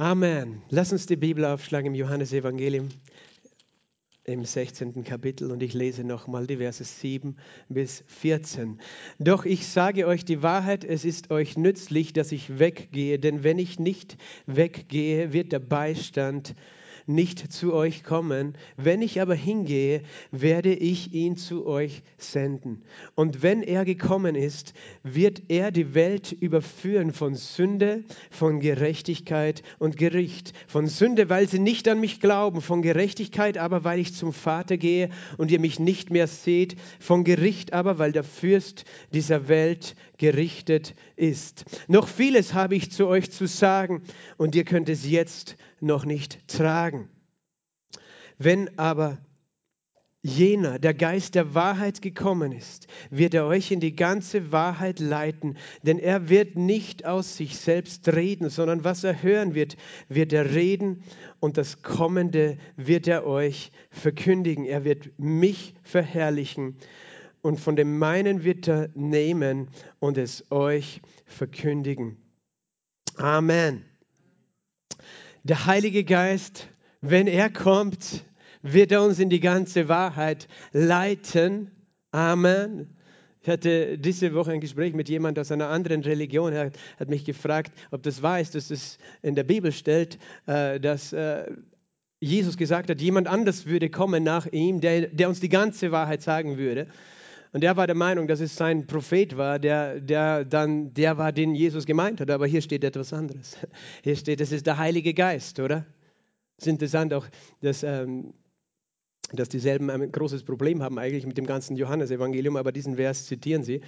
Amen. Lass uns die Bibel aufschlagen im Johannesevangelium im 16. Kapitel und ich lese nochmal die Verse 7 bis 14. Doch ich sage euch die Wahrheit, es ist euch nützlich, dass ich weggehe, denn wenn ich nicht weggehe, wird der Beistand nicht zu euch kommen. Wenn ich aber hingehe, werde ich ihn zu euch senden. Und wenn er gekommen ist, wird er die Welt überführen von Sünde, von Gerechtigkeit und Gericht. Von Sünde, weil sie nicht an mich glauben, von Gerechtigkeit aber, weil ich zum Vater gehe und ihr mich nicht mehr seht, von Gericht aber, weil der Fürst dieser Welt gerichtet ist. Noch vieles habe ich zu euch zu sagen und ihr könnt es jetzt noch nicht tragen. Wenn aber jener, der Geist der Wahrheit gekommen ist, wird er euch in die ganze Wahrheit leiten, denn er wird nicht aus sich selbst reden, sondern was er hören wird, wird er reden und das Kommende wird er euch verkündigen. Er wird mich verherrlichen und von dem meinen wird er nehmen und es euch verkündigen. Amen. Der Heilige Geist, wenn er kommt, wird er uns in die ganze Wahrheit leiten. Amen. Ich hatte diese Woche ein Gespräch mit jemandem aus einer anderen Religion. Er hat mich gefragt, ob das wahr ist, dass es in der Bibel steht, äh, dass äh, Jesus gesagt hat, jemand anders würde kommen nach ihm, der, der uns die ganze Wahrheit sagen würde. Und er war der Meinung, dass es sein Prophet war, der, der dann der war, den Jesus gemeint hat. Aber hier steht etwas anderes. Hier steht, es ist der Heilige Geist, oder? Es ist interessant auch, dass, ähm, dass dieselben ein großes Problem haben eigentlich mit dem ganzen Johannesevangelium, aber diesen Vers zitieren sie.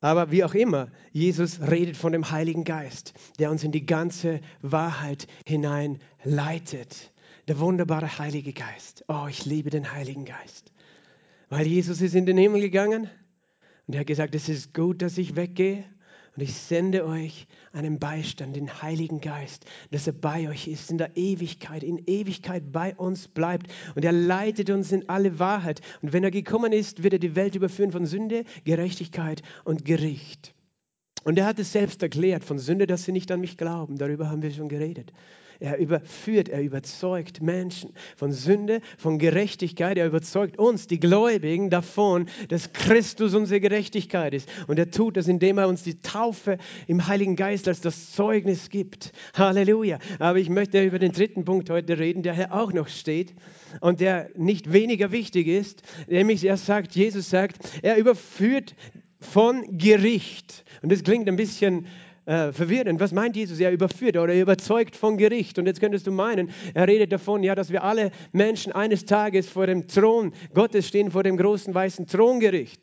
Aber wie auch immer, Jesus redet von dem Heiligen Geist, der uns in die ganze Wahrheit hineinleitet. Der wunderbare Heilige Geist. Oh, ich liebe den Heiligen Geist. Weil Jesus ist in den Himmel gegangen und er hat gesagt, es ist gut, dass ich weggehe und ich sende euch einen Beistand, den Heiligen Geist, dass er bei euch ist in der Ewigkeit, in Ewigkeit bei uns bleibt und er leitet uns in alle Wahrheit. Und wenn er gekommen ist, wird er die Welt überführen von Sünde, Gerechtigkeit und Gericht. Und er hat es selbst erklärt von Sünde, dass sie nicht an mich glauben. Darüber haben wir schon geredet. Er überführt, er überzeugt Menschen von Sünde, von Gerechtigkeit. Er überzeugt uns, die Gläubigen, davon, dass Christus unsere Gerechtigkeit ist. Und er tut das, indem er uns die Taufe im Heiligen Geist als das Zeugnis gibt. Halleluja. Aber ich möchte über den dritten Punkt heute reden, der hier auch noch steht und der nicht weniger wichtig ist. Nämlich, er sagt, Jesus sagt, er überführt von Gericht. Und das klingt ein bisschen äh, verwirrend. Was meint Jesus? Er überführt oder er überzeugt von Gericht. Und jetzt könntest du meinen, er redet davon, ja, dass wir alle Menschen eines Tages vor dem Thron Gottes stehen, vor dem großen weißen Throngericht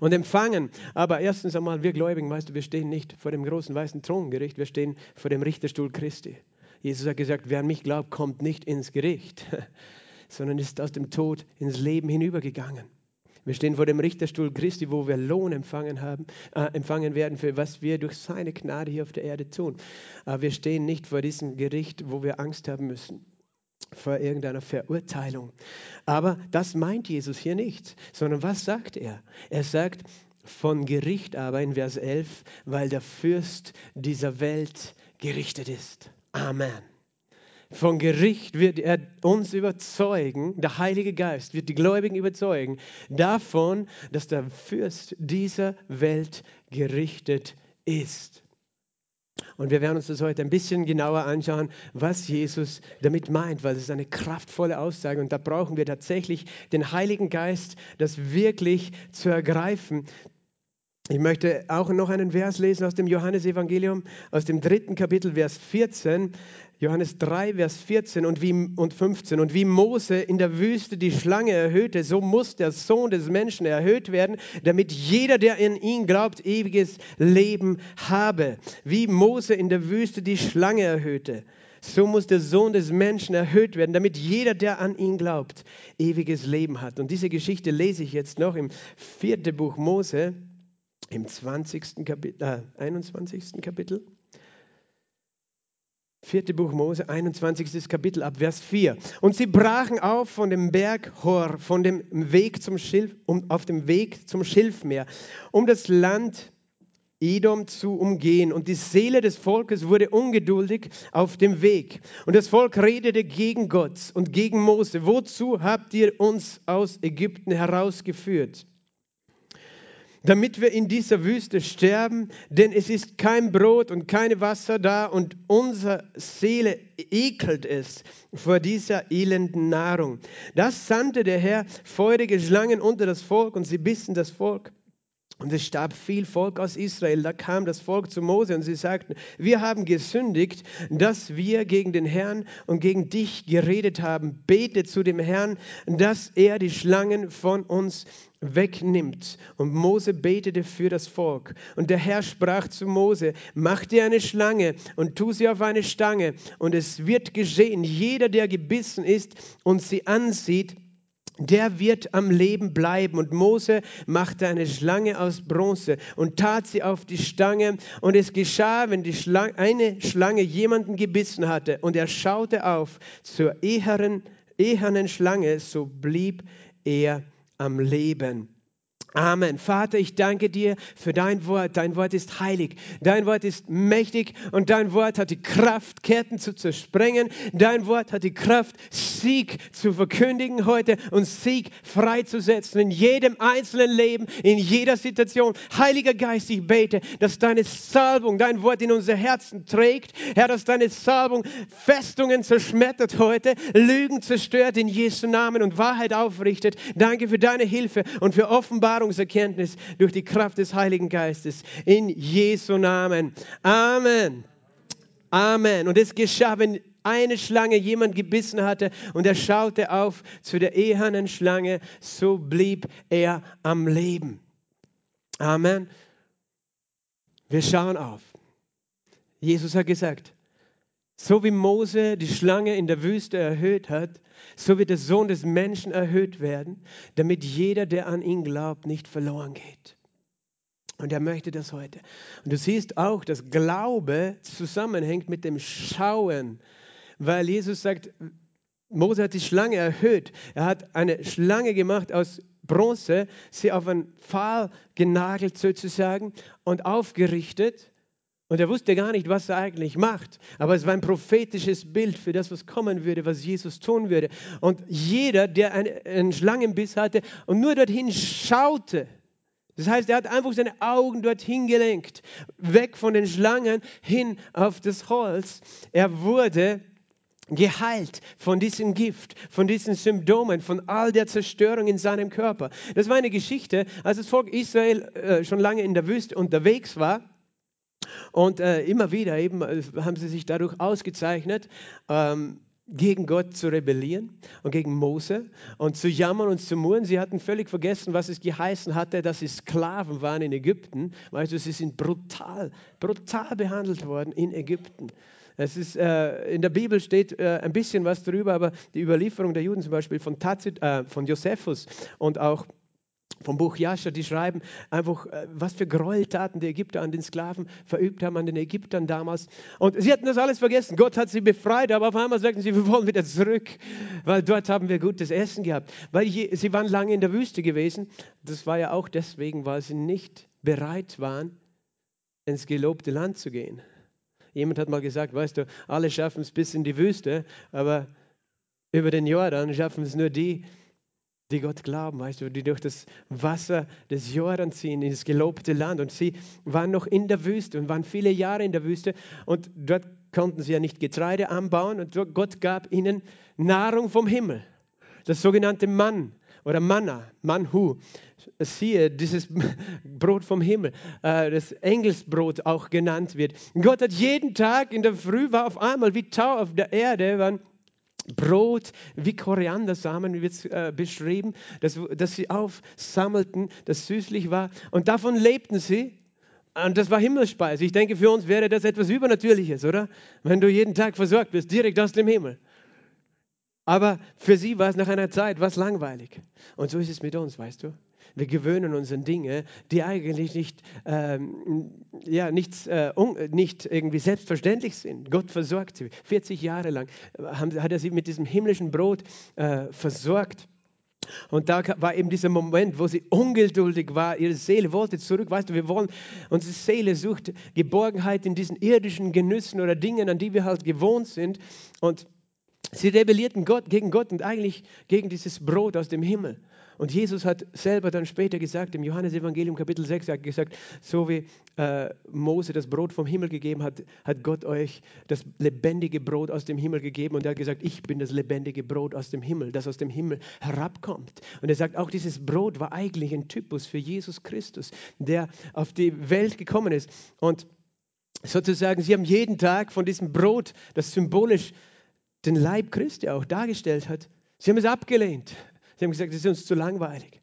und empfangen. Aber erstens einmal, wir Gläubigen, weißt du, wir stehen nicht vor dem großen weißen Throngericht, wir stehen vor dem Richterstuhl Christi. Jesus hat gesagt, wer an mich glaubt, kommt nicht ins Gericht, sondern ist aus dem Tod ins Leben hinübergegangen. Wir stehen vor dem Richterstuhl Christi, wo wir Lohn empfangen, haben, äh, empfangen werden für was wir durch seine Gnade hier auf der Erde tun. Aber wir stehen nicht vor diesem Gericht, wo wir Angst haben müssen vor irgendeiner Verurteilung. Aber das meint Jesus hier nicht, sondern was sagt er? Er sagt von Gericht aber in Vers 11, weil der Fürst dieser Welt gerichtet ist. Amen. Von Gericht wird er uns überzeugen, der Heilige Geist wird die Gläubigen überzeugen davon, dass der Fürst dieser Welt gerichtet ist. Und wir werden uns das heute ein bisschen genauer anschauen, was Jesus damit meint, weil es ist eine kraftvolle Aussage und da brauchen wir tatsächlich den Heiligen Geist, das wirklich zu ergreifen. Ich möchte auch noch einen Vers lesen aus dem Johannesevangelium, aus dem dritten Kapitel, Vers 14. Johannes 3, Vers 14 und, wie, und 15. Und wie Mose in der Wüste die Schlange erhöhte, so muss der Sohn des Menschen erhöht werden, damit jeder, der in ihn glaubt, ewiges Leben habe. Wie Mose in der Wüste die Schlange erhöhte, so muss der Sohn des Menschen erhöht werden, damit jeder, der an ihn glaubt, ewiges Leben hat. Und diese Geschichte lese ich jetzt noch im vierten Buch Mose, im 20. Kapitel, äh, 21. Kapitel. Vierte Buch Mose, 21. Kapitel ab Vers 4. Und sie brachen auf von dem Berg Hor, von dem Weg zum Schilf, um, auf dem Weg zum Schilfmeer, um das Land Edom zu umgehen. Und die Seele des Volkes wurde ungeduldig auf dem Weg. Und das Volk redete gegen Gott und gegen Mose. Wozu habt ihr uns aus Ägypten herausgeführt? Damit wir in dieser Wüste sterben, denn es ist kein Brot und keine Wasser da und unsere Seele ekelt es vor dieser elenden Nahrung. Das sandte der Herr feurige Schlangen unter das Volk und sie bissen das Volk und es starb viel Volk aus Israel. Da kam das Volk zu Mose und sie sagten, wir haben gesündigt, dass wir gegen den Herrn und gegen dich geredet haben. Bete zu dem Herrn, dass er die Schlangen von uns wegnimmt. Und Mose betete für das Volk. Und der Herr sprach zu Mose, mach dir eine Schlange und tu sie auf eine Stange. Und es wird geschehen, jeder, der gebissen ist und sie ansieht, der wird am Leben bleiben. Und Mose machte eine Schlange aus Bronze und tat sie auf die Stange. Und es geschah, wenn die Schlange, eine Schlange jemanden gebissen hatte und er schaute auf zur ehernen, ehernen Schlange, so blieb er am Leben. Amen. Vater, ich danke dir für dein Wort. Dein Wort ist heilig. Dein Wort ist mächtig und dein Wort hat die Kraft, Ketten zu zersprengen. Dein Wort hat die Kraft, Sieg zu verkündigen heute und Sieg freizusetzen in jedem einzelnen Leben, in jeder Situation. Heiliger Geist, ich bete, dass deine Salbung, dein Wort in unser Herzen trägt. Herr, dass deine Salbung Festungen zerschmettert heute, Lügen zerstört in Jesu Namen und Wahrheit aufrichtet. Danke für deine Hilfe und für Offenbarung Offenbarungserkenntnis durch die Kraft des Heiligen Geistes. In Jesu Namen. Amen. Amen. Und es geschah, wenn eine Schlange jemand gebissen hatte und er schaute auf zu der ehernen Schlange, so blieb er am Leben. Amen. Wir schauen auf. Jesus hat gesagt, so wie Mose die Schlange in der Wüste erhöht hat, so wird der Sohn des Menschen erhöht werden, damit jeder, der an ihn glaubt, nicht verloren geht. Und er möchte das heute. Und du siehst auch, dass Glaube zusammenhängt mit dem Schauen, weil Jesus sagt, Mose hat die Schlange erhöht. Er hat eine Schlange gemacht aus Bronze, sie auf einen Pfahl genagelt sozusagen und aufgerichtet. Und er wusste gar nicht, was er eigentlich macht. Aber es war ein prophetisches Bild für das, was kommen würde, was Jesus tun würde. Und jeder, der einen Schlangenbiss hatte und nur dorthin schaute, das heißt, er hat einfach seine Augen dorthin gelenkt, weg von den Schlangen hin auf das Holz. Er wurde geheilt von diesem Gift, von diesen Symptomen, von all der Zerstörung in seinem Körper. Das war eine Geschichte, als das Volk Israel äh, schon lange in der Wüste unterwegs war und äh, immer wieder eben äh, haben sie sich dadurch ausgezeichnet, ähm, gegen Gott zu rebellieren und gegen Mose und zu jammern und zu murren. Sie hatten völlig vergessen, was es geheißen hatte, dass sie Sklaven waren in Ägypten. Weißt du, sie sind brutal, brutal behandelt worden in Ägypten. Es ist, äh, in der Bibel steht äh, ein bisschen was darüber, aber die Überlieferung der Juden zum Beispiel von, Tazit, äh, von Josephus und auch vom Buch Jascha, die schreiben einfach, äh, was für Gräueltaten die Ägypter an den Sklaven verübt haben, an den Ägyptern damals. Und sie hatten das alles vergessen. Gott hat sie befreit, aber auf einmal sagten sie, wir wollen wieder zurück, weil dort haben wir gutes Essen gehabt. Weil sie waren lange in der Wüste gewesen. Das war ja auch deswegen, weil sie nicht bereit waren, ins gelobte Land zu gehen. Jemand hat mal gesagt, weißt du, alle schaffen es bis in die Wüste, aber über den Jordan schaffen es nur die, die Gott glauben, weißt du, die durch das Wasser des Jordan ziehen in das gelobte Land. Und sie waren noch in der Wüste und waren viele Jahre in der Wüste. Und dort konnten sie ja nicht Getreide anbauen. Und Gott gab ihnen Nahrung vom Himmel. Das sogenannte Mann oder Manna, Manhu. Siehe, dieses Brot vom Himmel, äh, das Engelsbrot auch genannt wird. Gott hat jeden Tag in der Früh war auf einmal wie Tau auf der Erde, waren Brot wie Koriandersamen, wie wird äh, beschrieben, dass, dass sie aufsammelten, das süßlich war. Und davon lebten sie. Und das war Himmelsspeise. Ich denke, für uns wäre das etwas Übernatürliches, oder? Wenn du jeden Tag versorgt bist, direkt aus dem Himmel. Aber für sie war es nach einer Zeit was langweilig. Und so ist es mit uns, weißt du? Wir gewöhnen uns an Dinge, die eigentlich nicht, ähm, ja, nichts, äh, un, nicht irgendwie selbstverständlich sind. Gott versorgt sie. 40 Jahre lang haben, hat er sie mit diesem himmlischen Brot äh, versorgt. Und da war eben dieser Moment, wo sie ungeduldig war. Ihre Seele wollte zurück. Weißt du, wir wollen, unsere Seele sucht Geborgenheit in diesen irdischen Genüssen oder Dingen, an die wir halt gewohnt sind. Und sie rebellierten Gott, gegen Gott und eigentlich gegen dieses Brot aus dem Himmel. Und Jesus hat selber dann später gesagt, im Johannesevangelium Kapitel 6, er hat gesagt, so wie äh, Mose das Brot vom Himmel gegeben hat, hat Gott euch das lebendige Brot aus dem Himmel gegeben. Und er hat gesagt, ich bin das lebendige Brot aus dem Himmel, das aus dem Himmel herabkommt. Und er sagt, auch dieses Brot war eigentlich ein Typus für Jesus Christus, der auf die Welt gekommen ist. Und sozusagen, sie haben jeden Tag von diesem Brot, das symbolisch den Leib Christi auch dargestellt hat, sie haben es abgelehnt. Sie haben gesagt, es ist uns zu langweilig.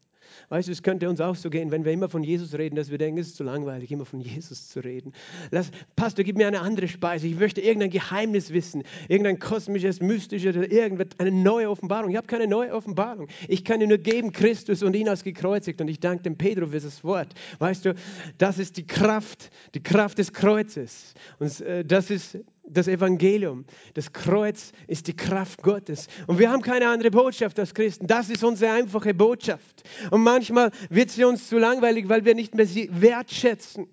Weißt du, es könnte uns auch so gehen, wenn wir immer von Jesus reden, dass wir denken, es ist zu langweilig, immer von Jesus zu reden. Lass, Pastor, gib mir eine andere Speise. Ich möchte irgendein Geheimnis wissen, irgendein kosmisches, mystisches oder irgendwas, eine neue Offenbarung. Ich habe keine neue Offenbarung. Ich kann dir nur geben, Christus und ihn als gekreuzigt. Und ich danke dem Pedro für das Wort. Weißt du, das ist die Kraft, die Kraft des Kreuzes. Und äh, das ist das Evangelium. Das Kreuz ist die Kraft Gottes. Und wir haben keine andere Botschaft als Christen. Das ist unsere einfache Botschaft. Und manchmal wird sie uns zu langweilig, weil wir nicht mehr sie wertschätzen.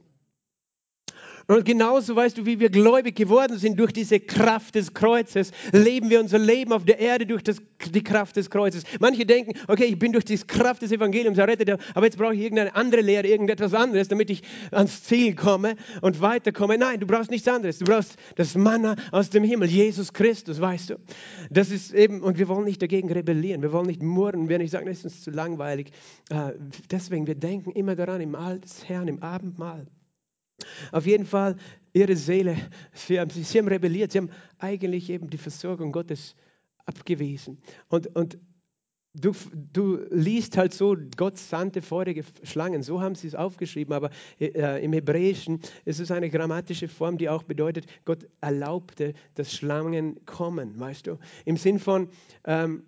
Und genauso weißt du, wie wir gläubig geworden sind durch diese Kraft des Kreuzes, leben wir unser Leben auf der Erde durch das, die Kraft des Kreuzes. Manche denken, okay, ich bin durch die Kraft des Evangeliums errettet, aber jetzt brauche ich irgendeine andere Lehre, irgendetwas anderes, damit ich ans Ziel komme und weiterkomme. Nein, du brauchst nichts anderes. Du brauchst das Manna aus dem Himmel, Jesus Christus, weißt du. Das ist eben, und wir wollen nicht dagegen rebellieren, wir wollen nicht murren, wir nicht sagen, es ist uns zu langweilig. Äh, deswegen, wir denken immer daran im Mahl des Herrn, im Abendmahl. Auf jeden Fall, ihre Seele, sie haben, sie haben rebelliert, sie haben eigentlich eben die Versorgung Gottes abgewiesen. Und, und du, du liest halt so, Gott sandte feurige Schlangen, so haben sie es aufgeschrieben, aber äh, im Hebräischen ist es eine grammatische Form, die auch bedeutet, Gott erlaubte, dass Schlangen kommen, weißt du? Im Sinn von, ähm,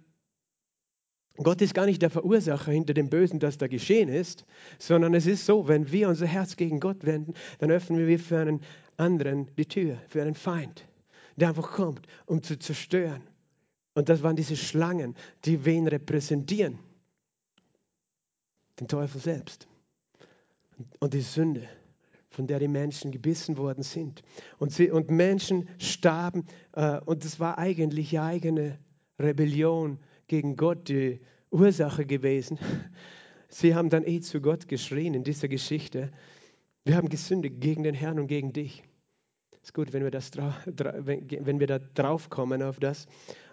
Gott ist gar nicht der Verursacher hinter dem Bösen, das da geschehen ist, sondern es ist so, wenn wir unser Herz gegen Gott wenden, dann öffnen wir für einen anderen die Tür, für einen Feind, der einfach kommt, um zu zerstören. Und das waren diese Schlangen, die wen repräsentieren? Den Teufel selbst und die Sünde, von der die Menschen gebissen worden sind. Und, sie, und Menschen starben äh, und es war eigentlich ihre eigene Rebellion gegen Gott die Ursache gewesen. Sie haben dann eh zu Gott geschrien in dieser Geschichte. Wir haben gesündigt gegen den Herrn und gegen dich. Ist gut, wenn wir, das, wenn wir da drauf kommen auf das.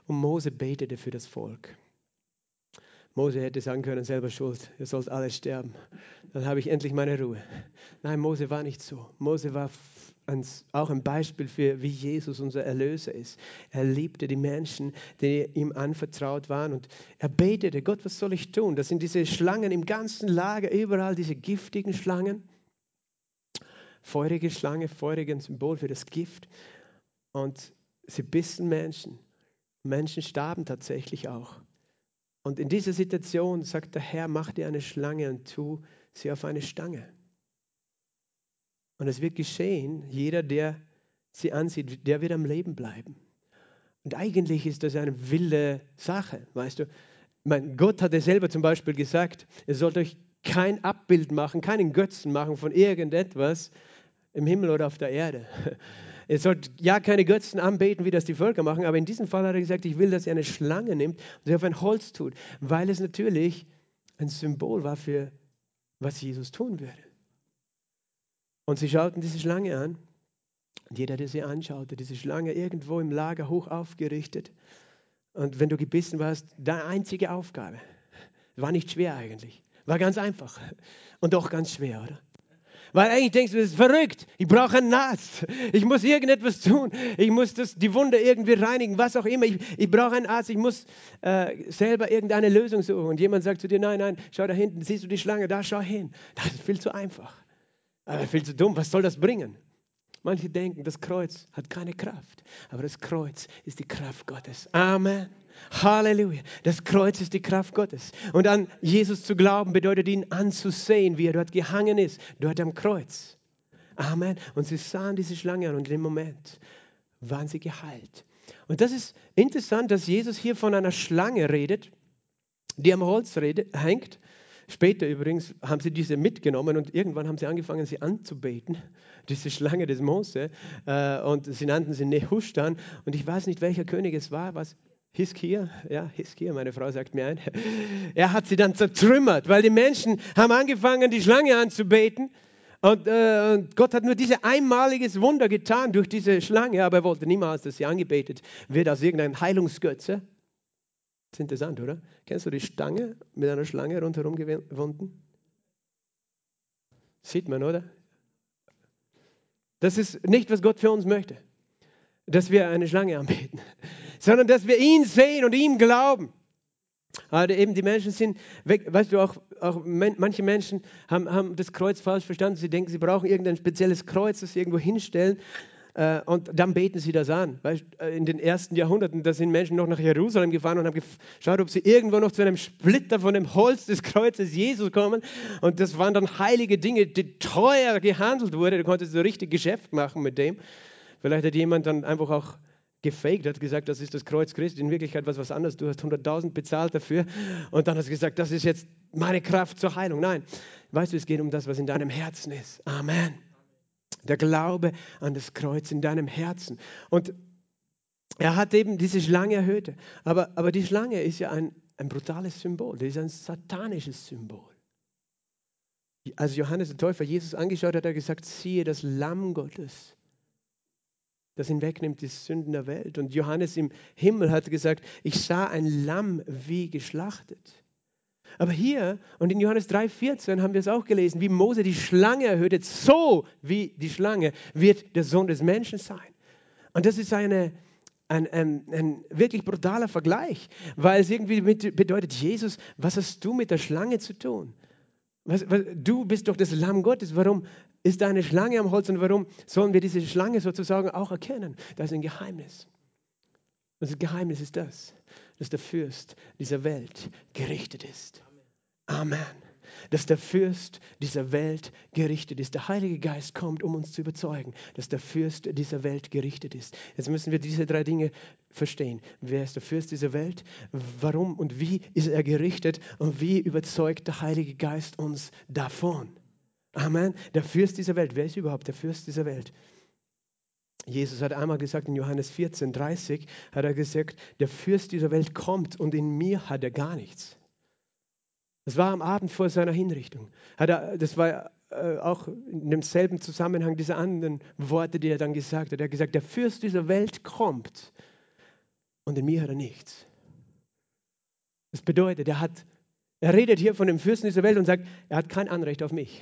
Und Mose betete für das Volk. Mose hätte sagen können, selber schuld, ihr sollt alle sterben. Dann habe ich endlich meine Ruhe. Nein, Mose war nicht so. Mose war auch ein Beispiel für, wie Jesus unser Erlöser ist. Er liebte die Menschen, die ihm anvertraut waren und er betete, Gott, was soll ich tun? Das sind diese Schlangen im ganzen Lager, überall diese giftigen Schlangen. Feurige Schlange, feurigen Symbol für das Gift. Und sie bissen Menschen. Menschen starben tatsächlich auch. Und in dieser Situation sagt der Herr, mach dir eine Schlange und tu sie auf eine Stange. Und es wird geschehen, jeder, der sie ansieht, der wird am Leben bleiben. Und eigentlich ist das eine wilde Sache, weißt du. Mein Gott hat ja selber zum Beispiel gesagt, ihr sollt euch kein Abbild machen, keinen Götzen machen von irgendetwas im Himmel oder auf der Erde. Ihr sollt ja keine Götzen anbeten, wie das die Völker machen, aber in diesem Fall hat er gesagt, ich will, dass ihr eine Schlange nimmt und sie auf ein Holz tut, weil es natürlich ein Symbol war für, was Jesus tun würde. Und sie schauten diese Schlange an. Und jeder, der sie anschaute, diese Schlange irgendwo im Lager hoch aufgerichtet. Und wenn du gebissen warst, deine einzige Aufgabe, war nicht schwer eigentlich, war ganz einfach und doch ganz schwer, oder? Weil eigentlich denkst du, das ist verrückt. Ich brauche einen Arzt. Ich muss irgendetwas tun. Ich muss das, die Wunde irgendwie reinigen, was auch immer. Ich, ich brauche einen Arzt. Ich muss äh, selber irgendeine Lösung suchen. Und jemand sagt zu dir, nein, nein, schau da hinten, siehst du die Schlange, da schau hin. Das ist viel zu einfach. Aber viel zu dumm, was soll das bringen? Manche denken, das Kreuz hat keine Kraft. Aber das Kreuz ist die Kraft Gottes. Amen. Halleluja. Das Kreuz ist die Kraft Gottes. Und an Jesus zu glauben bedeutet ihn anzusehen, wie er dort gehangen ist, dort am Kreuz. Amen. Und sie sahen diese Schlange an und in dem Moment waren sie geheilt. Und das ist interessant, dass Jesus hier von einer Schlange redet, die am Holz hängt. Später übrigens haben sie diese mitgenommen und irgendwann haben sie angefangen, sie anzubeten, diese Schlange des Mose. Äh, und sie nannten sie Nehushtan. Und ich weiß nicht, welcher König es war, was Hiskia, ja, Hiskia, meine Frau sagt mir ein. Er hat sie dann zertrümmert, weil die Menschen haben angefangen, die Schlange anzubeten. Und, äh, und Gott hat nur dieses einmaliges Wunder getan durch diese Schlange, aber er wollte niemals, dass sie angebetet wird als irgendein Heilungsgötze. Das ist interessant, oder? Kennst du die Stange mit einer Schlange rundherum gewunden? Sieht man, oder? Das ist nicht, was Gott für uns möchte, dass wir eine Schlange anbeten, sondern dass wir ihn sehen und ihm glauben. Aber eben die Menschen sind weg. Weißt du, auch, auch manche Menschen haben, haben das Kreuz falsch verstanden. Sie denken, sie brauchen irgendein spezielles Kreuz, das sie irgendwo hinstellen. Äh, und dann beten sie das an. Äh, in den ersten Jahrhunderten, da sind Menschen noch nach Jerusalem gefahren und haben geschaut, ob sie irgendwo noch zu einem Splitter von dem Holz des Kreuzes Jesus kommen. Und das waren dann heilige Dinge, die teuer gehandelt wurden. Du konntest so richtig Geschäft machen mit dem. Vielleicht hat jemand dann einfach auch gefaked, hat gesagt, das ist das Kreuz Christi, in Wirklichkeit was was anderes, du hast 100.000 bezahlt dafür und dann hast du gesagt, das ist jetzt meine Kraft zur Heilung. Nein, weißt du, es geht um das, was in deinem Herzen ist. Amen. Der Glaube an das Kreuz in deinem Herzen. Und er hat eben diese Schlange erhöht. Aber, aber die Schlange ist ja ein, ein brutales Symbol, das ist ein satanisches Symbol. Als Johannes der Täufer Jesus angeschaut hat, hat er gesagt, siehe das Lamm Gottes, das hinwegnimmt die Sünden der Welt. Und Johannes im Himmel hat gesagt, ich sah ein Lamm wie geschlachtet. Aber hier und in Johannes 3,14 haben wir es auch gelesen, wie Mose die Schlange erhöht, so wie die Schlange wird der Sohn des Menschen sein. Und das ist eine, ein, ein, ein, wirklich brutaler Vergleich, weil es irgendwie bedeutet, Jesus, was hast du mit der Schlange zu tun? Was, was, du bist doch das Lamm Gottes. Warum ist da eine Schlange am Holz und warum sollen wir diese Schlange sozusagen auch erkennen? Das ist ein Geheimnis. Das Geheimnis ist das, dass der Fürst dieser Welt gerichtet ist. Amen. Dass der Fürst dieser Welt gerichtet ist. Der Heilige Geist kommt, um uns zu überzeugen, dass der Fürst dieser Welt gerichtet ist. Jetzt müssen wir diese drei Dinge verstehen. Wer ist der Fürst dieser Welt? Warum und wie ist er gerichtet? Und wie überzeugt der Heilige Geist uns davon? Amen. Der Fürst dieser Welt. Wer ist überhaupt der Fürst dieser Welt? Jesus hat einmal gesagt in Johannes 14, 30, hat er gesagt, der Fürst dieser Welt kommt und in mir hat er gar nichts. Das war am Abend vor seiner Hinrichtung. Er, das war äh, auch in demselben Zusammenhang diese anderen Worte, die er dann gesagt hat. Er hat gesagt, der Fürst dieser Welt kommt und in mir hat er nichts. Das bedeutet, er hat, er redet hier von dem Fürsten dieser Welt und sagt, er hat kein Anrecht auf mich.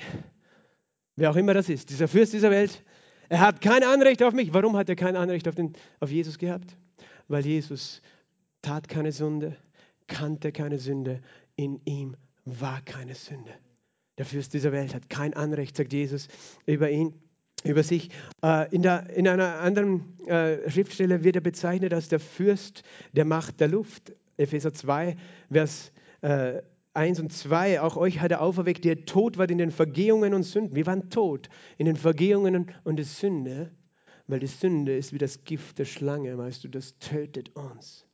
Wer auch immer das ist, dieser Fürst dieser Welt, er hat kein Anrecht auf mich. Warum hat er kein Anrecht auf, den, auf Jesus gehabt? Weil Jesus tat keine Sünde, kannte keine Sünde, in ihm war keine Sünde. Der Fürst dieser Welt hat kein Anrecht, sagt Jesus über ihn, über sich. Äh, in, der, in einer anderen äh, Schriftstelle wird er bezeichnet als der Fürst der Macht der Luft. Epheser 2, Vers 1 äh, und 2. Auch euch hat er auferweckt, der tot war in den Vergehungen und Sünden. Wir waren tot in den Vergehungen und der Sünde, weil die Sünde ist wie das Gift der Schlange, weißt du, das tötet uns.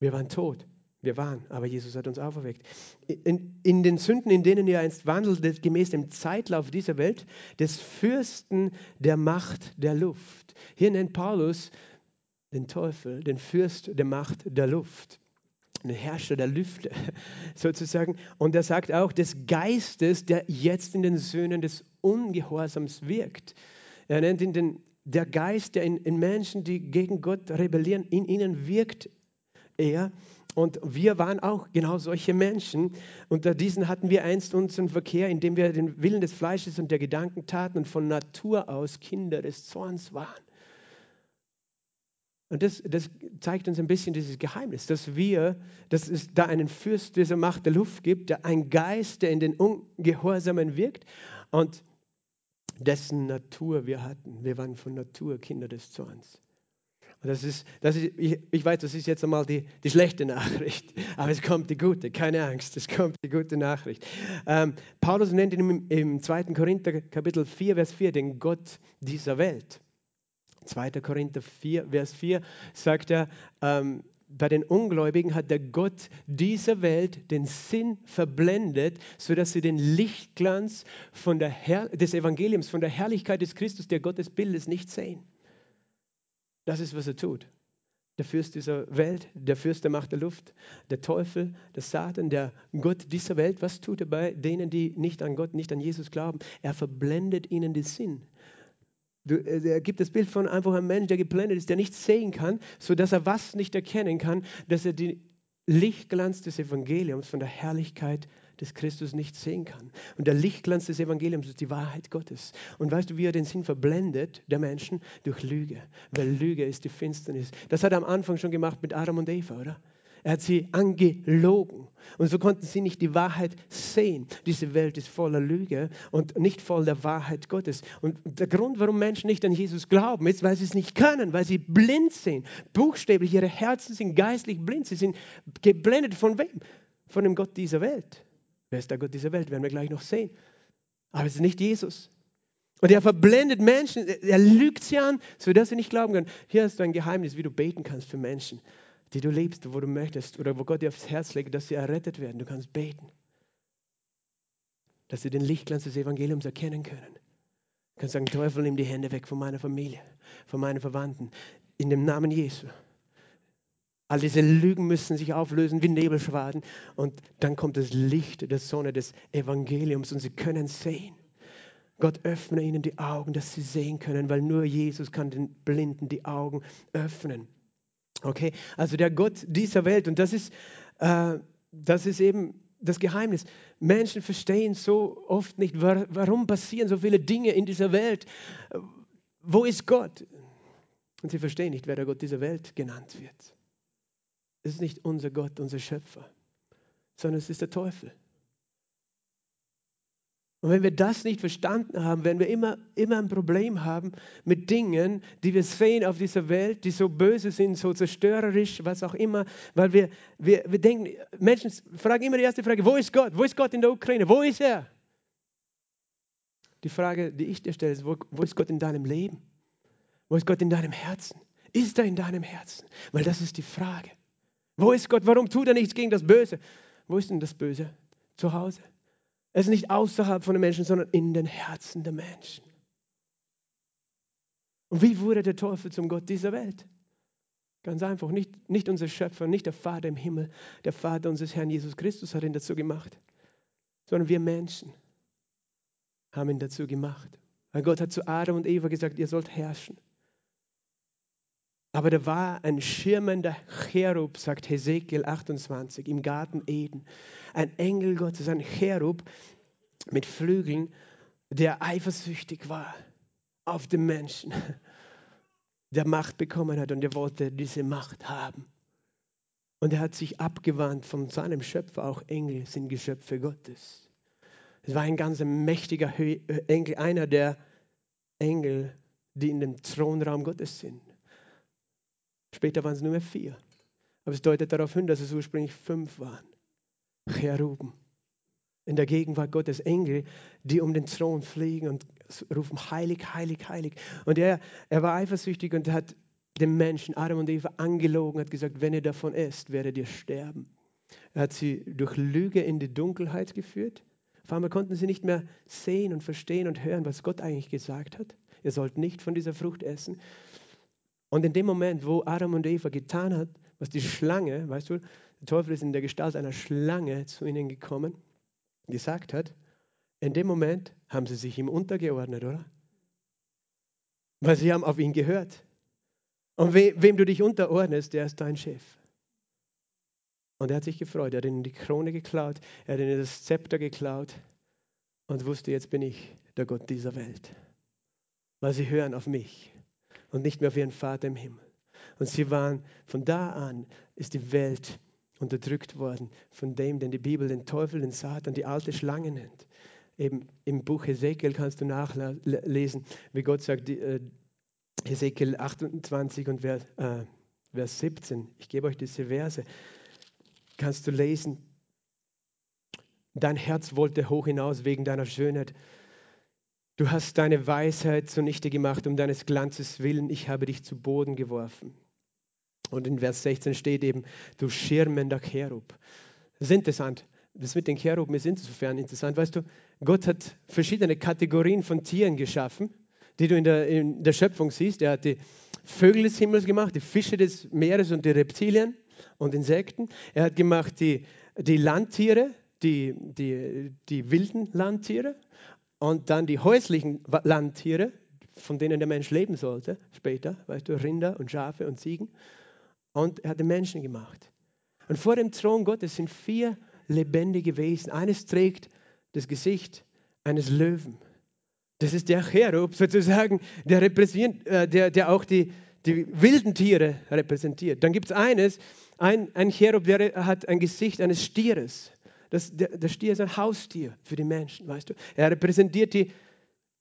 Wir waren tot. Wir waren, aber Jesus hat uns auferweckt. In, in, den Sünden, in denen ihr einst wandelt, gemäß dem Zeitlauf dieser Welt, des Fürsten der Macht der Luft. Hier nennt Paulus den Teufel, den Fürst der Macht der Luft, den Herrscher der Lüfte sozusagen. Und er sagt auch des Geistes, der jetzt in den Söhnen des Ungehorsams wirkt. Er nennt ihn den, der Geist, der in, in Menschen, die gegen Gott rebellieren, in ihnen wirkt er. Und wir waren auch genau solche Menschen. Unter diesen hatten wir einst unseren Verkehr, indem wir den Willen des Fleisches und der Gedanken taten und von Natur aus Kinder des Zorns waren. Und das, das, zeigt uns ein bisschen dieses Geheimnis, dass wir, dass es da einen Fürst dieser Macht der Luft gibt, der ein Geist, der in den Ungehorsamen wirkt und dessen Natur wir hatten. Wir waren von Natur Kinder des Zorns. Das ist, das ist, ich, ich weiß, das ist jetzt einmal die, die schlechte Nachricht, aber es kommt die gute, keine Angst, es kommt die gute Nachricht. Ähm, Paulus nennt ihn im, im 2. Korinther Kapitel 4, Vers 4 den Gott dieser Welt. 2. Korinther 4, Vers 4 sagt er, ähm, bei den Ungläubigen hat der Gott dieser Welt den Sinn verblendet, sodass sie den Lichtglanz von der Herr des Evangeliums, von der Herrlichkeit des Christus, der Gottesbildes nicht sehen. Das ist, was er tut. Der Fürst dieser Welt, der Fürst der Macht der Luft, der Teufel, der Satan, der Gott dieser Welt, was tut er bei denen, die nicht an Gott, nicht an Jesus glauben? Er verblendet ihnen den Sinn. Äh, er gibt das Bild von einfach einem Menschen, der geblendet ist, der nichts sehen kann, sodass er was nicht erkennen kann, dass er den Lichtglanz des Evangeliums von der Herrlichkeit des Christus nicht sehen kann. Und der Lichtglanz des Evangeliums ist die Wahrheit Gottes. Und weißt du, wie er den Sinn verblendet der Menschen? Durch Lüge. Weil Lüge ist die Finsternis. Das hat er am Anfang schon gemacht mit Adam und Eva, oder? Er hat sie angelogen. Und so konnten sie nicht die Wahrheit sehen. Diese Welt ist voller Lüge und nicht voll der Wahrheit Gottes. Und der Grund, warum Menschen nicht an Jesus glauben, ist, weil sie es nicht können, weil sie blind sind. Buchstäblich, ihre Herzen sind geistlich blind. Sie sind geblendet von wem? Von dem Gott dieser Welt. Wer ist der Gott dieser Welt? Werden wir gleich noch sehen. Aber es ist nicht Jesus. Und er verblendet Menschen, er lügt sie an, sodass sie nicht glauben können. Hier hast du ein Geheimnis, wie du beten kannst für Menschen die du liebst, wo du möchtest oder wo Gott dir aufs Herz legt, dass sie errettet werden. Du kannst beten, dass sie den Lichtglanz des Evangeliums erkennen können. Du kannst sagen, Teufel, nimm die Hände weg von meiner Familie, von meinen Verwandten, in dem Namen Jesu. All diese Lügen müssen sich auflösen wie Nebelschwaden und dann kommt das Licht der Sonne des Evangeliums und sie können sehen. Gott öffne ihnen die Augen, dass sie sehen können, weil nur Jesus kann den Blinden die Augen öffnen. Okay, also der Gott dieser Welt. Und das ist, äh, das ist eben das Geheimnis. Menschen verstehen so oft nicht, warum passieren so viele Dinge in dieser Welt. Wo ist Gott? Und sie verstehen nicht, wer der Gott dieser Welt genannt wird. Es ist nicht unser Gott, unser Schöpfer, sondern es ist der Teufel. Und wenn wir das nicht verstanden haben, werden wir immer, immer ein Problem haben mit Dingen, die wir sehen auf dieser Welt, die so böse sind, so zerstörerisch, was auch immer, weil wir, wir, wir denken, Menschen fragen immer die erste Frage, wo ist Gott? Wo ist Gott in der Ukraine? Wo ist er? Die Frage, die ich dir stelle, ist, wo, wo ist Gott in deinem Leben? Wo ist Gott in deinem Herzen? Ist er in deinem Herzen? Weil das ist die Frage. Wo ist Gott? Warum tut er nichts gegen das Böse? Wo ist denn das Böse? Zu Hause? Es ist nicht außerhalb von den Menschen, sondern in den Herzen der Menschen. Und wie wurde der Teufel zum Gott dieser Welt? Ganz einfach, nicht, nicht unser Schöpfer, nicht der Vater im Himmel, der Vater unseres Herrn Jesus Christus hat ihn dazu gemacht, sondern wir Menschen haben ihn dazu gemacht. Weil Gott hat zu Adam und Eva gesagt, ihr sollt herrschen. Aber da war ein schirmender Cherub, sagt Hesekiel 28, im Garten Eden. Ein Engel Gottes, ein Cherub mit Flügeln, der eifersüchtig war auf den Menschen, der Macht bekommen hat und er wollte diese Macht haben. Und er hat sich abgewandt von seinem Schöpfer. Auch Engel sind Geschöpfe Gottes. Es war ein ganz mächtiger Engel, einer der Engel, die in dem Thronraum Gottes sind. Später waren es nur mehr vier. Aber es deutet darauf hin, dass es ursprünglich fünf waren. Cheruben. In der Gegenwart Gottes Engel, die um den Thron fliegen und rufen, heilig, heilig, heilig. Und er, er war eifersüchtig und hat den Menschen, Adam und Eva, angelogen, hat gesagt, wenn ihr davon esst, werdet ihr sterben. Er hat sie durch Lüge in die Dunkelheit geführt. Auf einmal konnten sie nicht mehr sehen und verstehen und hören, was Gott eigentlich gesagt hat. Ihr sollt nicht von dieser Frucht essen. Und in dem Moment, wo Adam und Eva getan hat, was die Schlange, weißt du, der Teufel ist in der Gestalt einer Schlange zu ihnen gekommen, gesagt hat, in dem Moment haben sie sich ihm untergeordnet, oder? Weil sie haben auf ihn gehört. Und we wem du dich unterordnest, der ist dein Chef. Und er hat sich gefreut, er hat ihnen die Krone geklaut, er hat ihnen das Zepter geklaut und wusste, jetzt bin ich der Gott dieser Welt. Weil sie hören auf mich und nicht mehr auf ihren Vater im Himmel. Und sie waren, von da an ist die Welt unterdrückt worden von dem, den die Bibel den Teufel, den Satan, die alte Schlange nennt. Eben im Buch Hesekiel kannst du nachlesen, wie Gott sagt, äh, Hesekiel 28 und Vers, äh, Vers 17. Ich gebe euch diese Verse. Kannst du lesen. Dein Herz wollte hoch hinaus wegen deiner Schönheit Du hast deine Weisheit zunichte gemacht, um deines Glanzes willen. Ich habe dich zu Boden geworfen. Und in Vers 16 steht eben, du schirmender Cherub. Das ist interessant. Das mit den Cheruben ist insofern interessant. Weißt du, Gott hat verschiedene Kategorien von Tieren geschaffen, die du in der, in der Schöpfung siehst. Er hat die Vögel des Himmels gemacht, die Fische des Meeres und die Reptilien und Insekten. Er hat gemacht die, die Landtiere, die, die, die wilden Landtiere und dann die häuslichen Landtiere, von denen der Mensch leben sollte später, weißt du, Rinder und Schafe und Ziegen. Und er hat den Menschen gemacht. Und vor dem Thron Gottes sind vier lebendige Wesen. Eines trägt das Gesicht eines Löwen. Das ist der Cherub sozusagen, der, äh, der, der auch die, die wilden Tiere repräsentiert. Dann gibt es eines, ein, ein Cherub, der hat ein Gesicht eines Stieres. Das, der, der Stier ist ein Haustier für die Menschen, weißt du. Er repräsentiert die,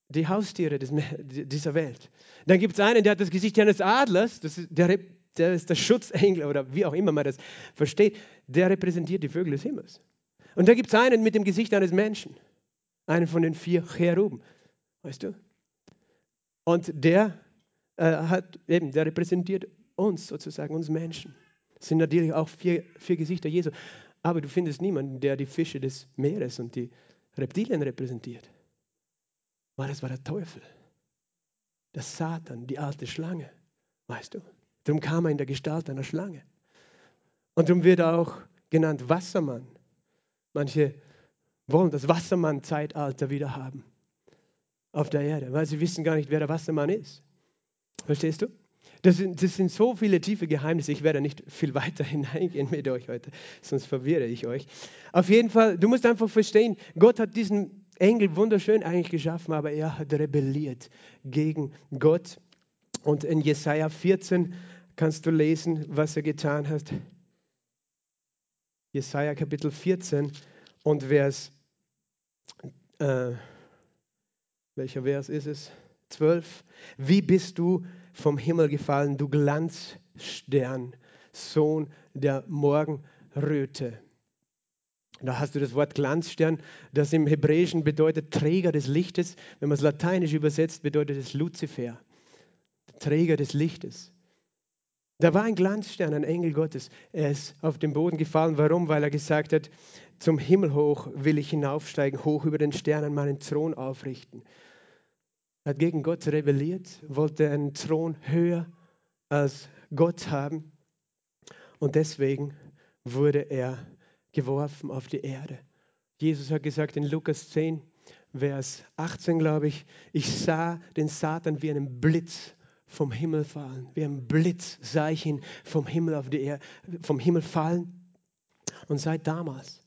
die Haustiere des, dieser Welt. Dann gibt es einen, der hat das Gesicht eines Adlers, das ist der, der ist der Schutzengel oder wie auch immer man das versteht, der repräsentiert die Vögel des Himmels. Und da gibt es einen mit dem Gesicht eines Menschen, einen von den vier Cheruben, weißt du? Und der äh, hat eben, der repräsentiert uns sozusagen, uns Menschen. Das sind natürlich auch vier, vier Gesichter Jesu. Aber du findest niemanden, der die Fische des Meeres und die Reptilien repräsentiert. Weil das war der Teufel, der Satan, die alte Schlange, weißt du? Darum kam er in der Gestalt einer Schlange. Und darum wird er auch genannt Wassermann. Manche wollen das Wassermann-Zeitalter wieder haben auf der Erde, weil sie wissen gar nicht, wer der Wassermann ist. Verstehst du? Das sind, das sind so viele tiefe Geheimnisse. Ich werde nicht viel weiter hineingehen mit euch heute, sonst verwirre ich euch. Auf jeden Fall, du musst einfach verstehen, Gott hat diesen Engel wunderschön eigentlich geschaffen, aber er hat rebelliert gegen Gott. Und in Jesaja 14 kannst du lesen, was er getan hat. Jesaja Kapitel 14 und Vers, äh, welcher Vers ist es? 12. Wie bist du vom Himmel gefallen, du Glanzstern, Sohn der Morgenröte? Da hast du das Wort Glanzstern, das im Hebräischen bedeutet Träger des Lichtes. Wenn man es lateinisch übersetzt, bedeutet es Luzifer, Träger des Lichtes. Da war ein Glanzstern, ein Engel Gottes. Er ist auf den Boden gefallen. Warum? Weil er gesagt hat, zum Himmel hoch will ich hinaufsteigen, hoch über den Sternen meinen Thron aufrichten. Er hat gegen Gott rebelliert, wollte einen Thron höher als Gott haben. Und deswegen wurde er geworfen auf die Erde. Jesus hat gesagt in Lukas 10, Vers 18, glaube ich, ich sah den Satan wie einen Blitz vom Himmel fallen. Wie ein Blitz sah ich ihn vom Himmel, auf die Erde, vom Himmel fallen. Und seit damals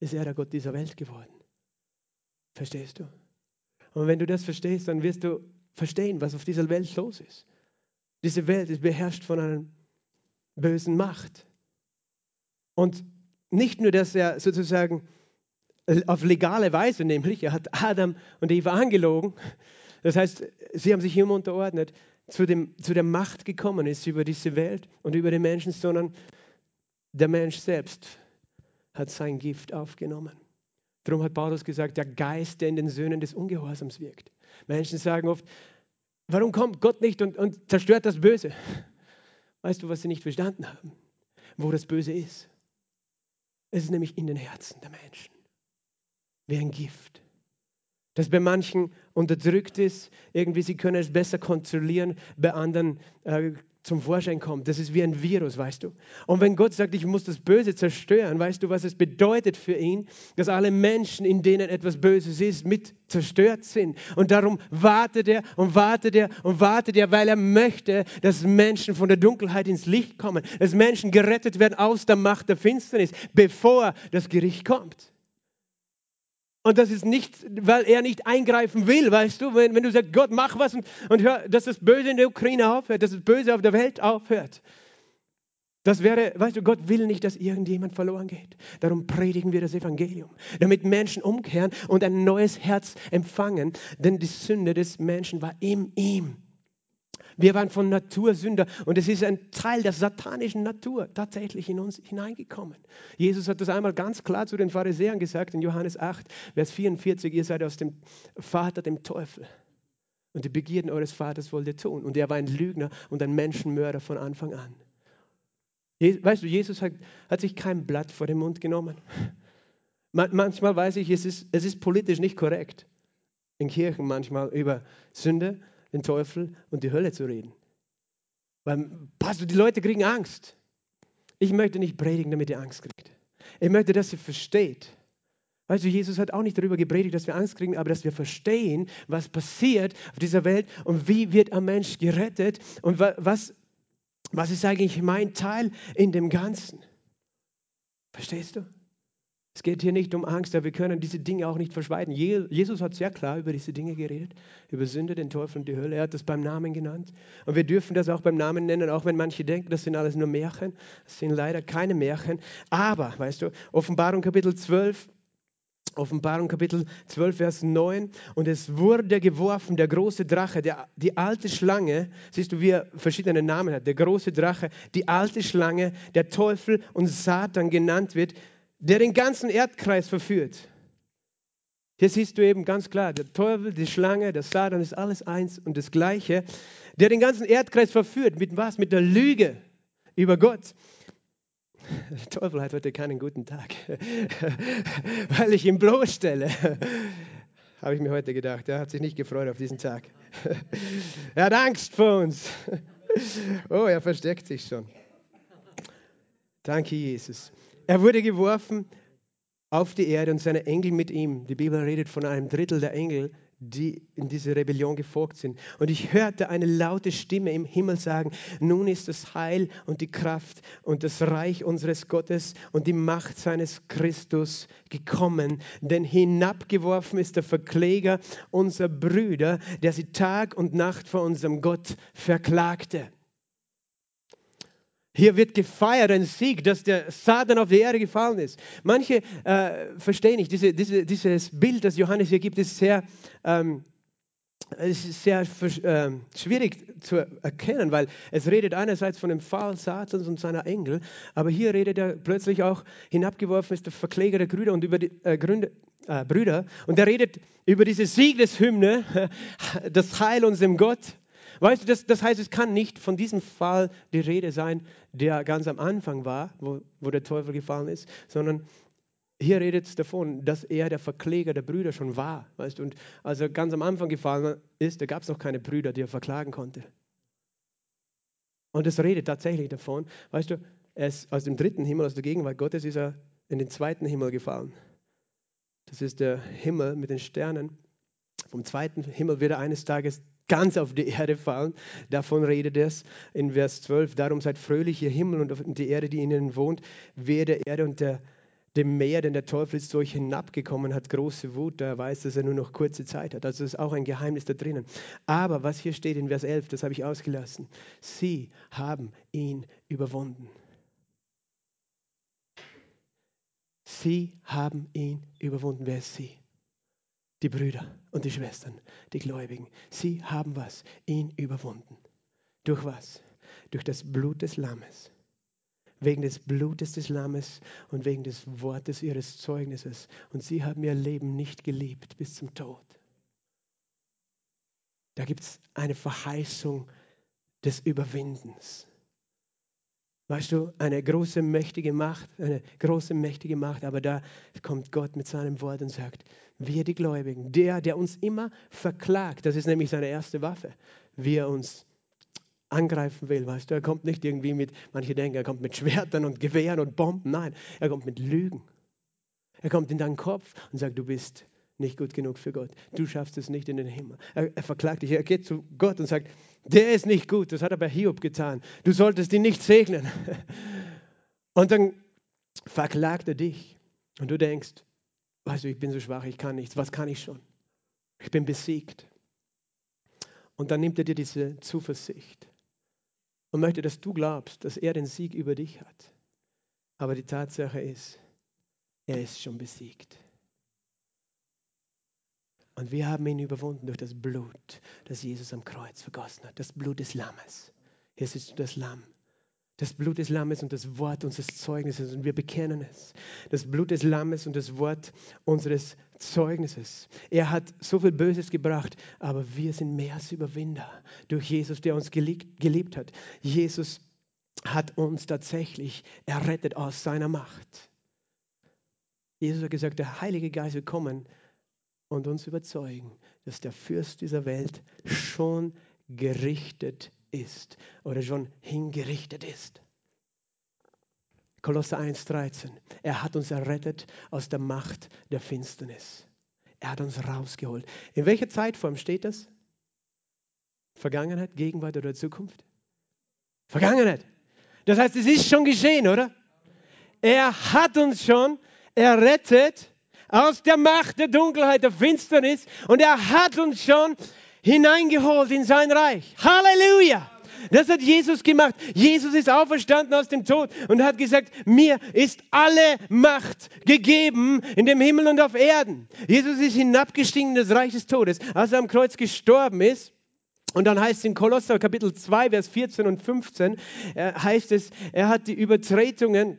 ist er der Gott dieser Welt geworden. Verstehst du? Und wenn du das verstehst, dann wirst du verstehen, was auf dieser Welt los ist. Diese Welt ist beherrscht von einer bösen Macht. Und nicht nur, dass er sozusagen auf legale Weise, nämlich er hat Adam und Eva angelogen, das heißt, sie haben sich ihm unterordnet, zu, dem, zu der Macht gekommen ist über diese Welt und über den Menschen, sondern der Mensch selbst hat sein Gift aufgenommen. Darum hat Paulus gesagt, der Geist, der in den Söhnen des Ungehorsams wirkt. Menschen sagen oft, warum kommt Gott nicht und, und zerstört das Böse? Weißt du, was sie nicht verstanden haben? Wo das Böse ist? Es ist nämlich in den Herzen der Menschen. Wie ein Gift das bei manchen unterdrückt ist, irgendwie sie können es besser kontrollieren, bei anderen äh, zum Vorschein kommt. Das ist wie ein Virus, weißt du. Und wenn Gott sagt, ich muss das Böse zerstören, weißt du, was es bedeutet für ihn, dass alle Menschen, in denen etwas Böses ist, mit zerstört sind. Und darum wartet er und wartet er und wartet er, weil er möchte, dass Menschen von der Dunkelheit ins Licht kommen, dass Menschen gerettet werden aus der Macht der Finsternis, bevor das Gericht kommt. Und das ist nicht, weil er nicht eingreifen will, weißt du, wenn, wenn du sagst, Gott, mach was und, und hör, dass das Böse in der Ukraine aufhört, dass das Böse auf der Welt aufhört. Das wäre, weißt du, Gott will nicht, dass irgendjemand verloren geht. Darum predigen wir das Evangelium, damit Menschen umkehren und ein neues Herz empfangen, denn die Sünde des Menschen war in ihm. Wir waren von Natur Sünder und es ist ein Teil der satanischen Natur tatsächlich in uns hineingekommen. Jesus hat das einmal ganz klar zu den Pharisäern gesagt in Johannes 8, Vers 44, ihr seid aus dem Vater, dem Teufel. Und die Begierden eures Vaters wollt ihr tun. Und er war ein Lügner und ein Menschenmörder von Anfang an. Weißt du, Jesus hat, hat sich kein Blatt vor den Mund genommen. Manchmal weiß ich, es ist, es ist politisch nicht korrekt, in Kirchen manchmal über Sünde, den Teufel und die Hölle zu reden. Weil, Pastor, die Leute kriegen Angst. Ich möchte nicht predigen, damit ihr Angst kriegt. Ich möchte, dass ihr versteht. Weißt du, Jesus hat auch nicht darüber gepredigt, dass wir Angst kriegen, aber dass wir verstehen, was passiert auf dieser Welt und wie wird ein Mensch gerettet und was, was ist eigentlich mein Teil in dem Ganzen. Verstehst du? Es geht hier nicht um Angst, aber wir können diese Dinge auch nicht verschweigen. Jesus hat sehr klar über diese Dinge geredet, über Sünde, den Teufel und die Hölle. Er hat das beim Namen genannt. Und wir dürfen das auch beim Namen nennen, auch wenn manche denken, das sind alles nur Märchen. Das sind leider keine Märchen. Aber, weißt du, Offenbarung Kapitel 12, Offenbarung Kapitel 12, Vers 9. Und es wurde geworfen, der große Drache, der, die alte Schlange, siehst du, wie er verschiedene Namen hat, der große Drache, die alte Schlange, der Teufel und Satan genannt wird, der den ganzen Erdkreis verführt. Hier siehst du eben ganz klar, der Teufel, die Schlange, der Satan ist alles eins und das Gleiche, der den ganzen Erdkreis verführt. Mit was? Mit der Lüge über Gott. Der Teufel hat heute keinen guten Tag, weil ich ihn bloßstelle. Habe ich mir heute gedacht. Er hat sich nicht gefreut auf diesen Tag. Er hat Angst vor uns. Oh, er versteckt sich schon. Danke, Jesus. Er wurde geworfen auf die Erde und seine Engel mit ihm. Die Bibel redet von einem Drittel der Engel, die in diese Rebellion gefolgt sind. Und ich hörte eine laute Stimme im Himmel sagen, nun ist das Heil und die Kraft und das Reich unseres Gottes und die Macht seines Christus gekommen. Denn hinabgeworfen ist der Verkläger unserer Brüder, der sie Tag und Nacht vor unserem Gott verklagte. Hier wird gefeiert, ein Sieg, dass der Satan auf die Erde gefallen ist. Manche äh, verstehen nicht, diese, diese, dieses Bild, das Johannes hier gibt, ist sehr, ähm, ist sehr äh, schwierig zu erkennen, weil es redet einerseits von dem Fall Satans und seiner Engel, aber hier redet er plötzlich auch, hinabgeworfen ist der Verkläger der Brüder und über die äh, Gründe, äh, Brüder. Und er redet über diese Siegeshymne, das Heil unserem Gott. Weißt du, das, das heißt, es kann nicht von diesem Fall die Rede sein, der ganz am Anfang war, wo, wo der Teufel gefallen ist, sondern hier redet es davon, dass er der Verkläger der Brüder schon war. Weißt du? Und als er ganz am Anfang gefallen ist, da gab es noch keine Brüder, die er verklagen konnte. Und es redet tatsächlich davon, weißt du, er ist aus dem dritten Himmel, aus der Gegenwart Gottes, ist er in den zweiten Himmel gefallen. Das ist der Himmel mit den Sternen. Vom zweiten Himmel wird er eines Tages ganz auf die Erde fallen. Davon redet es in Vers 12. Darum seid fröhlich, ihr Himmel und die Erde, die in ihnen wohnt, wehe der Erde und der, dem Meer, denn der Teufel ist durch hinabgekommen, hat große Wut, da er weiß, dass er nur noch kurze Zeit hat. Also ist auch ein Geheimnis da drinnen. Aber was hier steht in Vers 11, das habe ich ausgelassen. Sie haben ihn überwunden. Sie haben ihn überwunden. Wer ist sie? Die Brüder und die Schwestern, die Gläubigen, sie haben was? Ihn überwunden. Durch was? Durch das Blut des Lammes. Wegen des Blutes des Lammes und wegen des Wortes ihres Zeugnisses. Und sie haben ihr Leben nicht geliebt bis zum Tod. Da gibt es eine Verheißung des Überwindens. Weißt du, eine große, mächtige Macht, eine große, mächtige Macht, aber da kommt Gott mit seinem Wort und sagt, wir die Gläubigen, der, der uns immer verklagt, das ist nämlich seine erste Waffe, wie er uns angreifen will, weißt du, er kommt nicht irgendwie mit, manche denken, er kommt mit Schwertern und Gewehren und Bomben, nein, er kommt mit Lügen. Er kommt in deinen Kopf und sagt, du bist nicht gut genug für Gott. Du schaffst es nicht in den Himmel. Er, er, verklagt dich. Er geht zu Gott und sagt, der ist nicht gut. Das hat er bei Hiob getan. Du solltest ihn nicht segnen. Und dann verklagt er dich. Und du denkst, weißt du, ich bin so schwach, ich kann nichts. Was kann ich schon? Ich bin besiegt. Und dann nimmt er dir diese Zuversicht und möchte, dass du glaubst, dass er den Sieg über dich hat. Aber die Tatsache ist, er ist schon besiegt. Und wir haben ihn überwunden durch das Blut, das Jesus am Kreuz vergossen hat. Das Blut des Lammes. Hier siehst du das Lamm. Das Blut des Lammes und das Wort unseres Zeugnisses. Und wir bekennen es. Das Blut des Lammes und das Wort unseres Zeugnisses. Er hat so viel Böses gebracht, aber wir sind mehr als Überwinder durch Jesus, der uns geliebt, hat. Jesus hat uns tatsächlich errettet aus seiner Macht. Jesus hat gesagt, der Heilige Geist wird kommen und uns überzeugen, dass der Fürst dieser Welt schon gerichtet ist oder schon hingerichtet ist. Kolosser 1,13. Er hat uns errettet aus der Macht der Finsternis. Er hat uns rausgeholt. In welcher Zeitform steht das? Vergangenheit, Gegenwart oder Zukunft? Vergangenheit. Das heißt, es ist schon geschehen, oder? Er hat uns schon errettet aus der Macht der Dunkelheit, der Finsternis und er hat uns schon hineingeholt in sein Reich. Halleluja! Das hat Jesus gemacht. Jesus ist auferstanden aus dem Tod und hat gesagt, mir ist alle Macht gegeben in dem Himmel und auf Erden. Jesus ist hinabgestiegen in das Reich des Todes, als er am Kreuz gestorben ist. Und dann heißt es in Kolosser Kapitel 2, Vers 14 und 15, äh, heißt es, er hat die Übertretungen,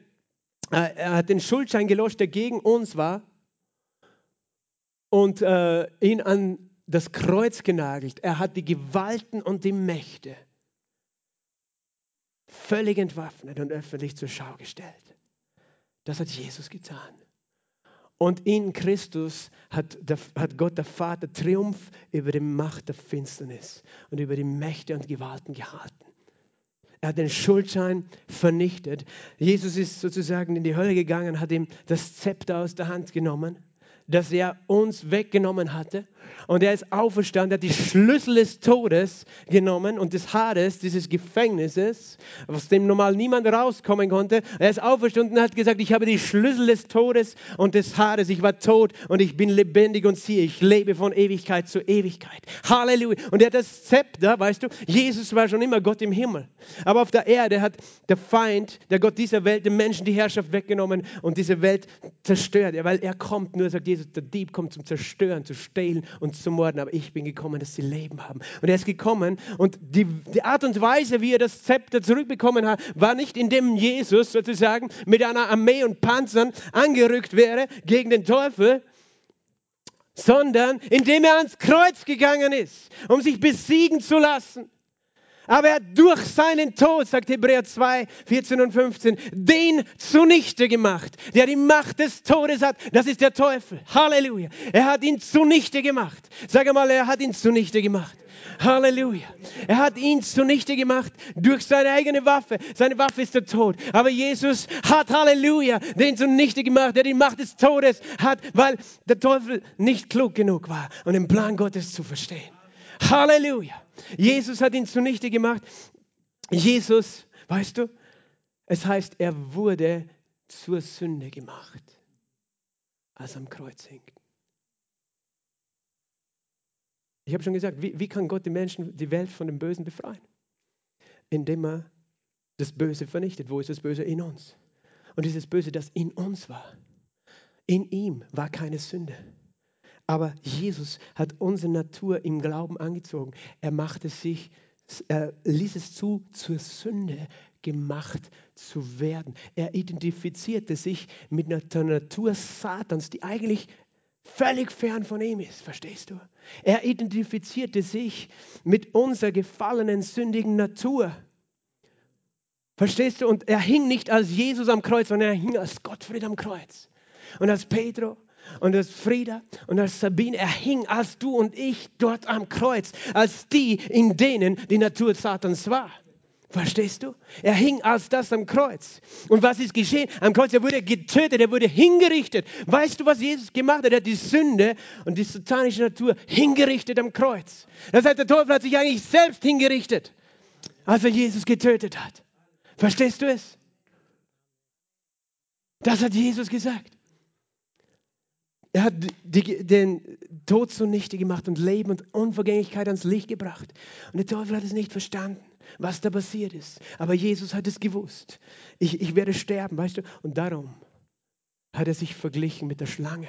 äh, er hat den Schuldschein gelöscht, der gegen uns war und äh, ihn an das Kreuz genagelt. Er hat die Gewalten und die Mächte völlig entwaffnet und öffentlich zur Schau gestellt. Das hat Jesus getan. Und in Christus hat, der, hat Gott der Vater Triumph über die Macht der Finsternis und über die Mächte und Gewalten gehalten. Er hat den Schuldschein vernichtet. Jesus ist sozusagen in die Hölle gegangen, hat ihm das Zepter aus der Hand genommen, das er uns weggenommen hatte und er ist auferstanden, er hat die Schlüssel des Todes genommen und des Hades, dieses Gefängnisses, aus dem normal niemand rauskommen konnte. Er ist auferstanden und hat gesagt, ich habe die Schlüssel des Todes und des Hades. Ich war tot und ich bin lebendig und siehe, ich lebe von Ewigkeit zu Ewigkeit. Halleluja. Und er hat das Zepter, weißt du, Jesus war schon immer Gott im Himmel. Aber auf der Erde hat der Feind, der Gott dieser Welt, dem Menschen die Herrschaft weggenommen und diese Welt zerstört. Weil er kommt, nur sagt Jesus, der Dieb kommt zum Zerstören, zu stehlen und zu morden, aber ich bin gekommen, dass sie Leben haben. Und er ist gekommen und die, die Art und Weise, wie er das Zepter zurückbekommen hat, war nicht, indem Jesus sozusagen mit einer Armee und Panzern angerückt wäre gegen den Teufel, sondern indem er ans Kreuz gegangen ist, um sich besiegen zu lassen. Aber er hat durch seinen Tod, sagt Hebräer 2, 14 und 15, den zunichte gemacht, der die Macht des Todes hat. Das ist der Teufel. Halleluja. Er hat ihn zunichte gemacht. Sag einmal, er hat ihn zunichte gemacht. Halleluja. Er hat ihn zunichte gemacht durch seine eigene Waffe. Seine Waffe ist der Tod. Aber Jesus hat, Halleluja, den zunichte gemacht, der die Macht des Todes hat, weil der Teufel nicht klug genug war, um den Plan Gottes zu verstehen. Halleluja. Jesus hat ihn zunichte gemacht. Jesus, weißt du, es heißt, er wurde zur Sünde gemacht, als am Kreuz hing. Ich habe schon gesagt, wie, wie kann Gott die Menschen, die Welt von dem Bösen befreien? Indem er das Böse vernichtet. Wo ist das Böse? In uns. Und dieses Böse, das in uns war, in ihm war keine Sünde. Aber Jesus hat unsere Natur im Glauben angezogen. Er machte sich, er ließ es zu, zur Sünde gemacht zu werden. Er identifizierte sich mit der Natur Satans, die eigentlich völlig fern von ihm ist, verstehst du? Er identifizierte sich mit unserer gefallenen, sündigen Natur. Verstehst du? Und er hing nicht als Jesus am Kreuz, sondern er hing als Gottfried am Kreuz. Und als Pedro und als Frieda und als Sabine. Er hing als du und ich dort am Kreuz, als die, in denen die Natur Satans war. Verstehst du? Er hing als das am Kreuz. Und was ist geschehen? Am Kreuz, er wurde getötet, er wurde hingerichtet. Weißt du, was Jesus gemacht hat? Er hat die Sünde und die satanische Natur hingerichtet am Kreuz. Das heißt, der Teufel hat sich eigentlich selbst hingerichtet, als er Jesus getötet hat. Verstehst du es? Das hat Jesus gesagt. Er hat die, den Tod zunichte gemacht und Leben und Unvergänglichkeit ans Licht gebracht. Und der Teufel hat es nicht verstanden, was da passiert ist. Aber Jesus hat es gewusst. Ich, ich werde sterben, weißt du? Und darum hat er sich verglichen mit der Schlange,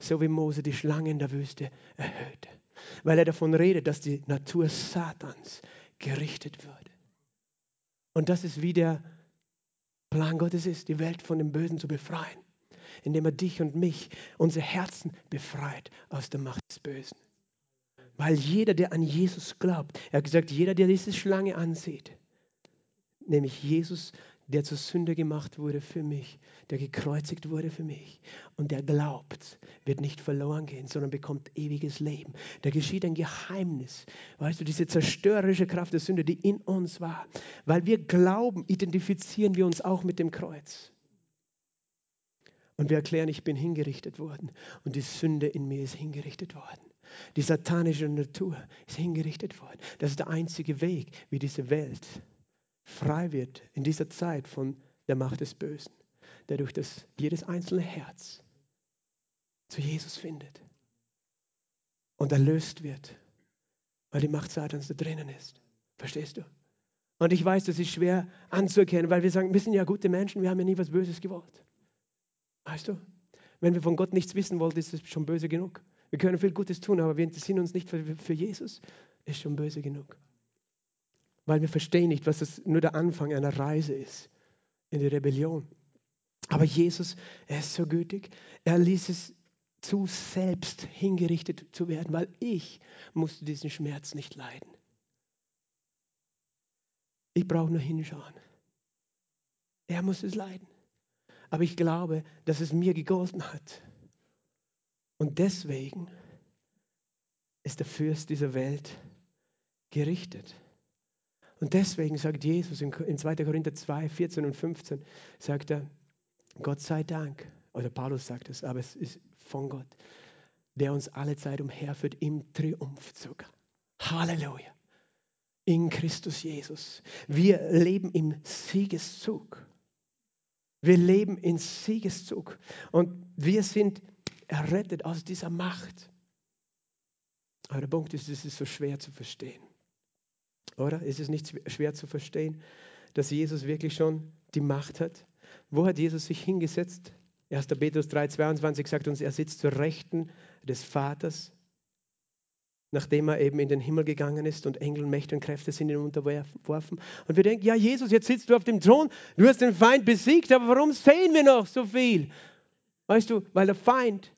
so wie Mose die Schlange in der Wüste erhöhte. Weil er davon redet, dass die Natur Satans gerichtet würde. Und das ist wie der Plan Gottes ist, die Welt von dem Bösen zu befreien indem er dich und mich, unsere Herzen befreit aus der Macht des Bösen. Weil jeder, der an Jesus glaubt, er hat gesagt, jeder, der diese Schlange ansieht, nämlich Jesus, der zur Sünde gemacht wurde für mich, der gekreuzigt wurde für mich und der glaubt, wird nicht verloren gehen, sondern bekommt ewiges Leben. Da geschieht ein Geheimnis. Weißt du, diese zerstörerische Kraft der Sünde, die in uns war. Weil wir glauben, identifizieren wir uns auch mit dem Kreuz. Und wir erklären, ich bin hingerichtet worden und die Sünde in mir ist hingerichtet worden. Die satanische Natur ist hingerichtet worden. Das ist der einzige Weg, wie diese Welt frei wird in dieser Zeit von der Macht des Bösen, der durch das jedes einzelne Herz zu Jesus findet und erlöst wird, weil die Macht Satans da drinnen ist. Verstehst du? Und ich weiß, das ist schwer anzuerkennen, weil wir sagen, wir sind ja gute Menschen, wir haben ja nie was Böses gewollt. Weißt du? Wenn wir von Gott nichts wissen wollen, ist es schon böse genug. Wir können viel Gutes tun, aber wir interessieren uns nicht für, für Jesus, ist schon böse genug. Weil wir verstehen nicht, was das nur der Anfang einer Reise ist in die Rebellion. Aber Jesus, er ist so gütig, er ließ es zu, selbst hingerichtet zu werden, weil ich musste diesen Schmerz nicht leiden. Ich brauche nur hinschauen. Er muss es leiden. Aber ich glaube, dass es mir gegolten hat. Und deswegen ist der Fürst dieser Welt gerichtet. Und deswegen sagt Jesus in 2. Korinther 2, 14 und 15, sagt er, Gott sei Dank, oder Paulus sagt es, aber es ist von Gott, der uns alle Zeit umherführt im Triumphzug. Halleluja. In Christus Jesus. Wir leben im Siegeszug. Wir leben in Siegeszug. Und wir sind errettet aus dieser Macht. Aber der Punkt ist, es ist so schwer zu verstehen. Oder? Ist es nicht schwer zu verstehen, dass Jesus wirklich schon die Macht hat? Wo hat Jesus sich hingesetzt? 1. Petrus 3,22 sagt uns, er sitzt zur Rechten des Vaters, nachdem er eben in den Himmel gegangen ist und Engel, Mächte und Kräfte sind ihm unterworfen. Und wir denken, ja, Jesus, jetzt sitzt du auf dem Thron, du hast den Feind besiegt, aber warum sehen wir noch so viel? Weißt du, weil der Feind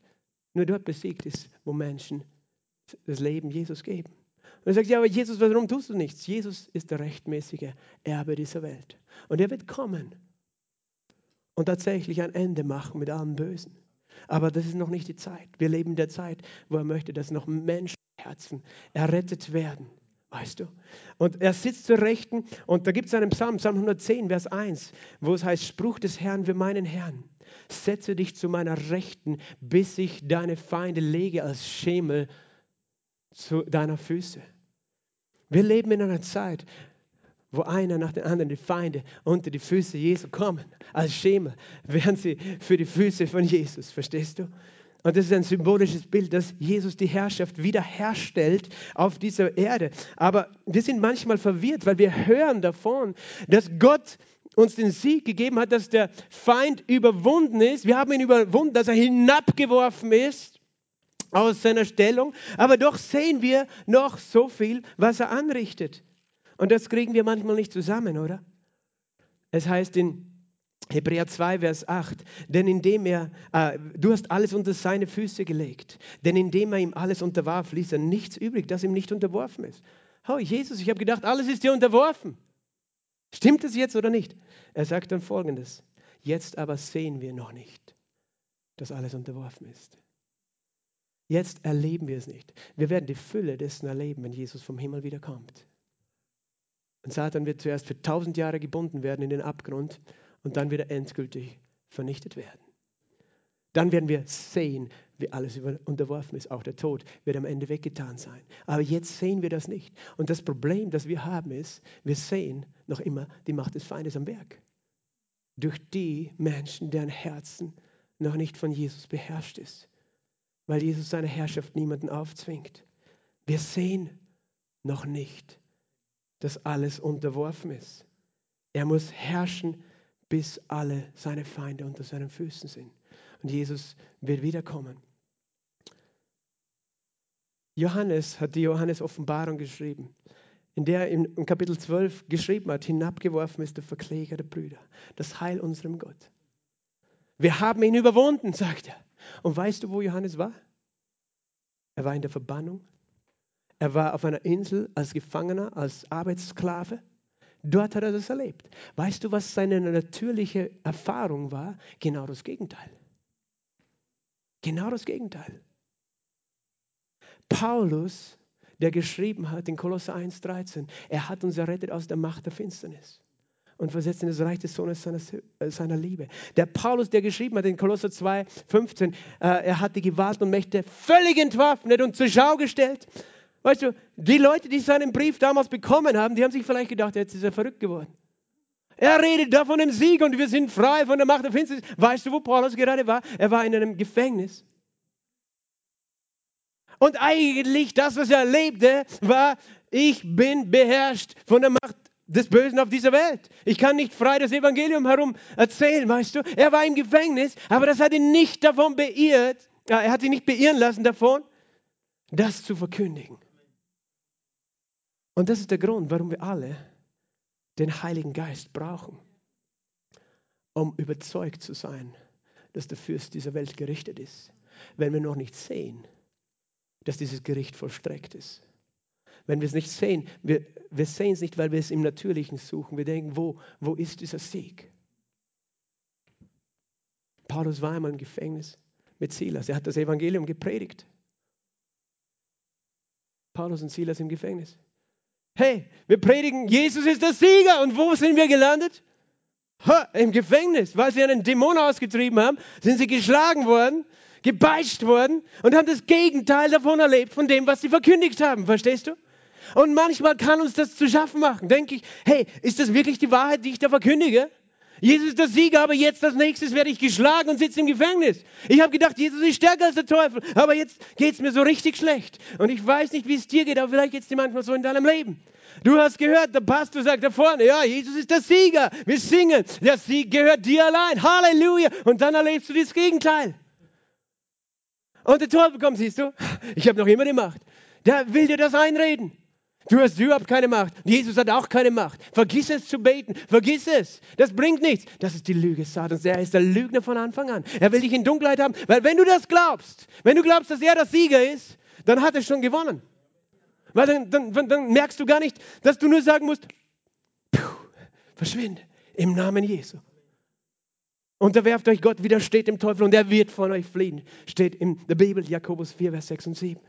nur dort besiegt ist, wo Menschen das Leben Jesus geben. Und er sagt, ja, aber Jesus, warum tust du nichts? Jesus ist der rechtmäßige Erbe dieser Welt. Und er wird kommen und tatsächlich ein Ende machen mit allem Bösen. Aber das ist noch nicht die Zeit. Wir leben in der Zeit, wo er möchte, dass noch Menschenherzen errettet werden. Weißt du? Und er sitzt zur Rechten und da gibt es einen Psalm, Psalm 110, Vers 1, wo es heißt, Spruch des Herrn für meinen Herrn. Setze dich zu meiner Rechten, bis ich deine Feinde lege als Schemel zu deiner Füße. Wir leben in einer Zeit, wo einer nach dem anderen die Feinde unter die Füße Jesu kommen. Als Schemel werden sie für die Füße von Jesus. Verstehst du? Und das ist ein symbolisches Bild, dass Jesus die Herrschaft wiederherstellt auf dieser Erde. Aber wir sind manchmal verwirrt, weil wir hören davon, dass Gott uns den Sieg gegeben hat, dass der Feind überwunden ist. Wir haben ihn überwunden, dass er hinabgeworfen ist aus seiner Stellung. Aber doch sehen wir noch so viel, was er anrichtet. Und das kriegen wir manchmal nicht zusammen, oder? Es heißt in Hebräer 2, Vers 8, denn indem er, äh, du hast alles unter seine Füße gelegt, denn indem er ihm alles unterwarf, ließ er nichts übrig, das ihm nicht unterworfen ist. Oh, Jesus, ich habe gedacht, alles ist dir unterworfen. Stimmt es jetzt oder nicht? Er sagt dann folgendes, jetzt aber sehen wir noch nicht, dass alles unterworfen ist. Jetzt erleben wir es nicht. Wir werden die Fülle dessen erleben, wenn Jesus vom Himmel wiederkommt. Und Satan wird zuerst für tausend Jahre gebunden werden in den Abgrund und dann wieder endgültig vernichtet werden. Dann werden wir sehen, wie alles unterworfen ist. Auch der Tod wird am Ende weggetan sein. Aber jetzt sehen wir das nicht. Und das Problem, das wir haben, ist, wir sehen noch immer die Macht des Feindes am Werk. Durch die Menschen, deren Herzen noch nicht von Jesus beherrscht ist. Weil Jesus seine Herrschaft niemanden aufzwingt. Wir sehen noch nicht, dass alles unterworfen ist. Er muss herrschen, bis alle seine Feinde unter seinen Füßen sind. Und Jesus wird wiederkommen. Johannes hat die Johannes-Offenbarung geschrieben, in der im Kapitel 12 geschrieben hat, hinabgeworfen ist der Verkläger der Brüder, das Heil unserem Gott. Wir haben ihn überwunden, sagt er. Und weißt du, wo Johannes war? Er war in der Verbannung. Er war auf einer Insel als Gefangener, als Arbeitssklave. Dort hat er das erlebt. Weißt du, was seine natürliche Erfahrung war? Genau das Gegenteil. Genau das Gegenteil. Paulus, der geschrieben hat in Kolosser 1,13, er hat uns errettet aus der Macht der Finsternis und versetzt in das Reich des Sohnes seiner, äh, seiner Liebe. Der Paulus, der geschrieben hat in Kolosser 2,15, äh, er hat die Gewalt und Mächte völlig entwaffnet und zur Schau gestellt. Weißt du, die Leute, die seinen Brief damals bekommen haben, die haben sich vielleicht gedacht, jetzt ist er verrückt geworden. Er redet da von dem Sieg und wir sind frei von der Macht der Finsternis. Weißt du, wo Paulus gerade war? Er war in einem Gefängnis. Und eigentlich das, was er erlebte, war, ich bin beherrscht von der Macht des Bösen auf dieser Welt. Ich kann nicht frei das Evangelium herum erzählen, weißt du. Er war im Gefängnis, aber das hat ihn nicht davon beirrt, er hat sich nicht beirren lassen davon, das zu verkündigen. Und das ist der Grund, warum wir alle den Heiligen Geist brauchen, um überzeugt zu sein, dass der Fürst dieser Welt gerichtet ist, wenn wir noch nicht sehen, dass dieses Gericht vollstreckt ist. Wenn wir es nicht sehen, wir, wir sehen es nicht, weil wir es im Natürlichen suchen. Wir denken, wo, wo ist dieser Sieg? Paulus war einmal im Gefängnis mit Silas. Er hat das Evangelium gepredigt. Paulus und Silas im Gefängnis. Hey, wir predigen, Jesus ist der Sieger. Und wo sind wir gelandet? Ha, Im Gefängnis, weil sie einen Dämon ausgetrieben haben, sind sie geschlagen worden, gebeitscht worden und haben das Gegenteil davon erlebt, von dem, was sie verkündigt haben. Verstehst du? Und manchmal kann uns das zu schaffen machen. Denke ich, hey, ist das wirklich die Wahrheit, die ich da verkündige? Jesus ist der Sieger, aber jetzt als nächstes werde ich geschlagen und sitze im Gefängnis. Ich habe gedacht, Jesus ist stärker als der Teufel, aber jetzt geht es mir so richtig schlecht. Und ich weiß nicht, wie es dir geht, aber vielleicht geht es dir manchmal so in deinem Leben. Du hast gehört, der Pastor sagt da vorne, ja, Jesus ist der Sieger. Wir singen, der Sieg gehört dir allein. Halleluja. Und dann erlebst du das Gegenteil. Und der Teufel kommt, siehst du, ich habe noch immer die Macht. Der will dir das einreden. Du hast überhaupt keine Macht. Jesus hat auch keine Macht. Vergiss es zu beten. Vergiss es. Das bringt nichts. Das ist die Lüge Satans. Er ist der Lügner von Anfang an. Er will dich in Dunkelheit haben. Weil wenn du das glaubst, wenn du glaubst, dass er der Sieger ist, dann hat er schon gewonnen. Weil dann, dann, dann merkst du gar nicht, dass du nur sagen musst, verschwinde im Namen Jesu. Unterwerft euch Gott, widersteht dem Teufel und er wird von euch fliehen. Steht in der Bibel, Jakobus 4, Vers 6 und 7.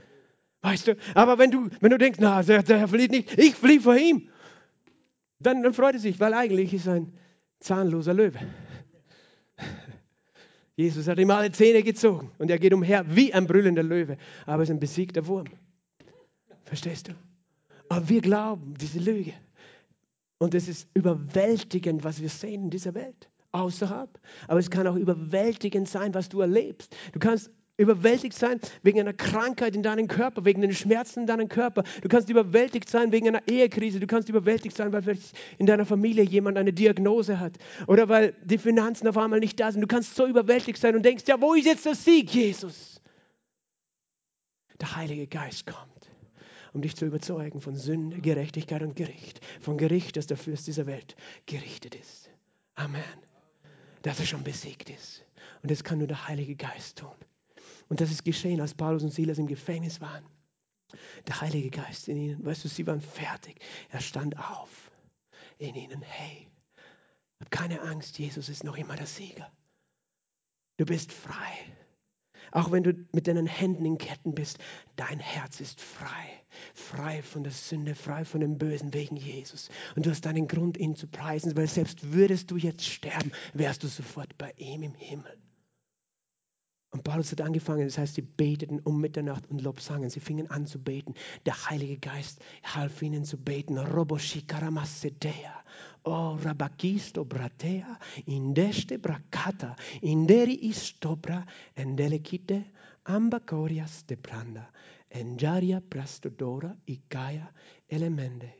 Weißt du, aber wenn du, wenn du denkst, na, der, der flieht nicht, ich fliehe vor ihm, dann, dann freut er sich, weil eigentlich ist er ein zahnloser Löwe. Jesus hat ihm alle Zähne gezogen und er geht umher wie ein brüllender Löwe, aber es ist ein besiegter Wurm. Verstehst du? Aber wir glauben diese Lüge. Und es ist überwältigend, was wir sehen in dieser Welt. Außerhalb. Aber es kann auch überwältigend sein, was du erlebst. Du kannst überwältigt sein wegen einer Krankheit in deinem Körper, wegen den Schmerzen in deinem Körper. Du kannst überwältigt sein wegen einer Ehekrise. Du kannst überwältigt sein, weil vielleicht in deiner Familie jemand eine Diagnose hat oder weil die Finanzen auf einmal nicht da sind. Du kannst so überwältigt sein und denkst, ja, wo ist jetzt der Sieg, Jesus? Der Heilige Geist kommt um dich zu überzeugen von Sünde, Gerechtigkeit und Gericht. Von Gericht, dass der Fürst dieser Welt gerichtet ist. Amen. Dass er schon besiegt ist. Und das kann nur der Heilige Geist tun. Und das ist geschehen, als Paulus und Silas im Gefängnis waren. Der Heilige Geist in ihnen, weißt du, sie waren fertig. Er stand auf in ihnen. Hey, hab keine Angst, Jesus ist noch immer der Sieger. Du bist frei. Auch wenn du mit deinen Händen in Ketten bist, dein Herz ist frei. Frei von der Sünde, frei von dem Bösen wegen Jesus. Und du hast einen Grund, ihn zu preisen, weil selbst würdest du jetzt sterben, wärst du sofort bei ihm im Himmel. Und Paulus hat angefangen, das heißt, sie beteten um Mitternacht und Lobsangen. Sie fingen an zu beten. Der Heilige Geist half ihnen zu beten. Roboshikaramassedea. Oh, rabakisto bratea, indeste bracata, inderi istobra, endelekite, ambacorias de pranda, enjaria prastodora, ikaya, elemende.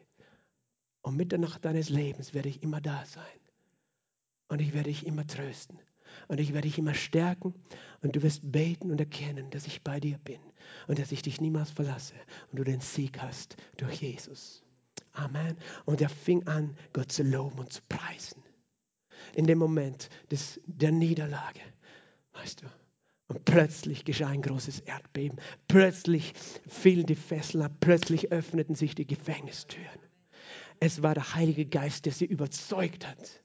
Um Mitternacht deines Lebens werde ich immer da sein. Und ich werde dich immer trösten. Und ich werde dich immer stärken und du wirst beten und erkennen, dass ich bei dir bin und dass ich dich niemals verlasse und du den Sieg hast durch Jesus. Amen. Und er fing an, Gott zu loben und zu preisen. In dem Moment des, der Niederlage, weißt du. Und plötzlich geschah ein großes Erdbeben. Plötzlich fielen die Fesseln ab. Plötzlich öffneten sich die Gefängnistüren. es war der Heilige Geist, der sie überzeugt hat.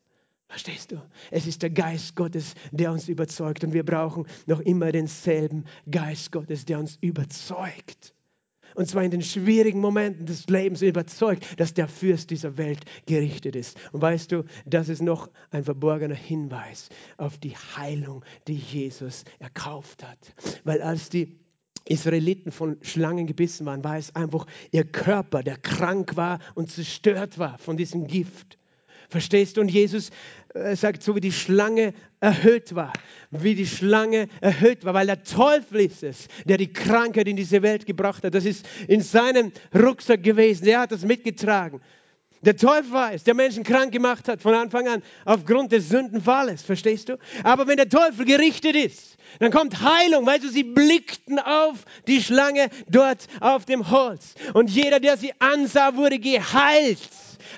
Verstehst du? Es ist der Geist Gottes, der uns überzeugt. Und wir brauchen noch immer denselben Geist Gottes, der uns überzeugt. Und zwar in den schwierigen Momenten des Lebens überzeugt, dass der Fürst dieser Welt gerichtet ist. Und weißt du, das ist noch ein verborgener Hinweis auf die Heilung, die Jesus erkauft hat. Weil als die Israeliten von Schlangen gebissen waren, war es einfach ihr Körper, der krank war und zerstört war von diesem Gift. Verstehst du? Und Jesus äh, sagt, so wie die Schlange erhöht war, wie die Schlange erhöht war, weil der Teufel ist es, der die Krankheit in diese Welt gebracht hat. Das ist in seinem Rucksack gewesen. Er hat das mitgetragen. Der Teufel war es, der Menschen krank gemacht hat von Anfang an aufgrund des Sündenfalles, verstehst du? Aber wenn der Teufel gerichtet ist, dann kommt Heilung. Weißt du, sie blickten auf die Schlange dort auf dem Holz. Und jeder, der sie ansah, wurde geheilt.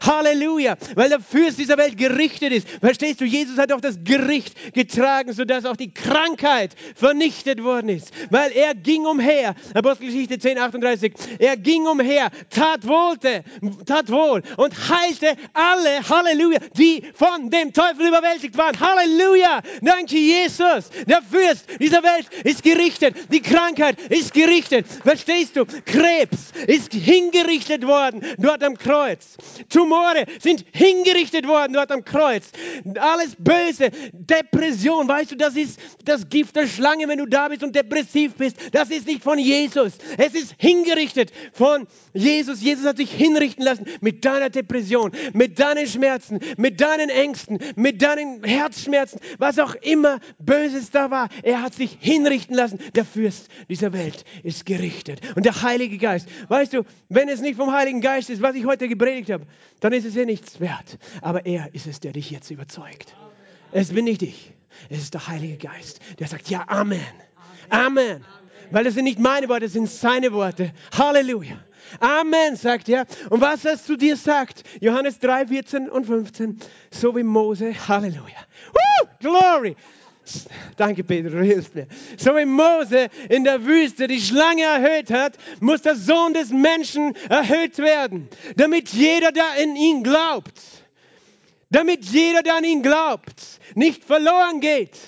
Halleluja, weil der Fürst dieser Welt gerichtet ist. Verstehst du, Jesus hat auch das Gericht getragen, sodass auch die Krankheit vernichtet worden ist. Weil er ging umher, Apostelgeschichte 10, 38, er ging umher, tat wohlte, tat wohl und heilte alle, Halleluja, die von dem Teufel überwältigt waren. Halleluja, danke Jesus. Der Fürst dieser Welt ist gerichtet, die Krankheit ist gerichtet. Verstehst du, Krebs ist hingerichtet worden dort am Kreuz. Tumore sind hingerichtet worden dort am Kreuz. Alles Böse, Depression, weißt du, das ist das Gift der Schlange, wenn du da bist und depressiv bist. Das ist nicht von Jesus. Es ist hingerichtet von Jesus. Jesus hat sich hinrichten lassen mit deiner Depression, mit deinen Schmerzen, mit deinen Ängsten, mit deinen Herzschmerzen, was auch immer Böses da war. Er hat sich hinrichten lassen. Der Fürst dieser Welt ist gerichtet. Und der Heilige Geist, weißt du, wenn es nicht vom Heiligen Geist ist, was ich heute gepredigt habe, dann ist es ja nichts wert. Aber er ist es, der dich jetzt überzeugt. Es bin nicht ich. Es ist der Heilige Geist, der sagt, ja, Amen. Amen. Weil das sind nicht meine Worte, das sind seine Worte. Halleluja. Amen, sagt er. Und was er zu dir sagt, Johannes 3, 14 und 15, so wie Mose, Halleluja. Woo, glory. Danke, Peter, du hilfst mir. So wie Mose in der Wüste die Schlange erhöht hat, muss der Sohn des Menschen erhöht werden, damit jeder, der in ihn glaubt, damit jeder, der an ihn glaubt, nicht verloren geht.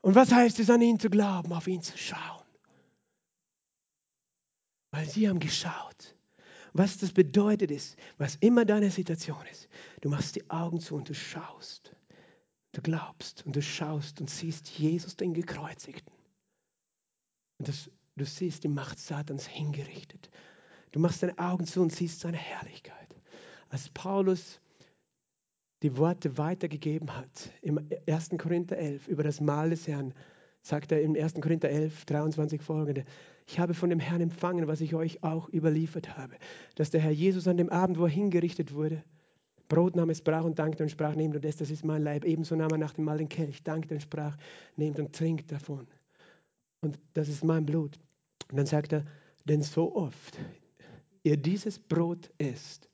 Und was heißt es, an ihn zu glauben, auf ihn zu schauen? Weil sie haben geschaut. Was das bedeutet ist, was immer deine Situation ist, du machst die Augen zu und du schaust. Du glaubst und du schaust und siehst Jesus, den Gekreuzigten. Und das, du siehst die Macht Satans hingerichtet. Du machst deine Augen zu und siehst seine Herrlichkeit. Als Paulus die Worte weitergegeben hat, im 1. Korinther 11 über das Mahl des Herrn, sagt er im 1. Korinther 11, 23 folgende, ich habe von dem Herrn empfangen, was ich euch auch überliefert habe, dass der Herr Jesus an dem Abend, wo er hingerichtet wurde, Brot nahm es, brach und dankte und sprach, nehmt und esst, das ist mein Leib. Ebenso nahm er nach dem Mahl den Kelch, dankte und sprach, nehmt und trinkt davon. Und das ist mein Blut. Und dann sagt er, denn so oft ihr dieses Brot esst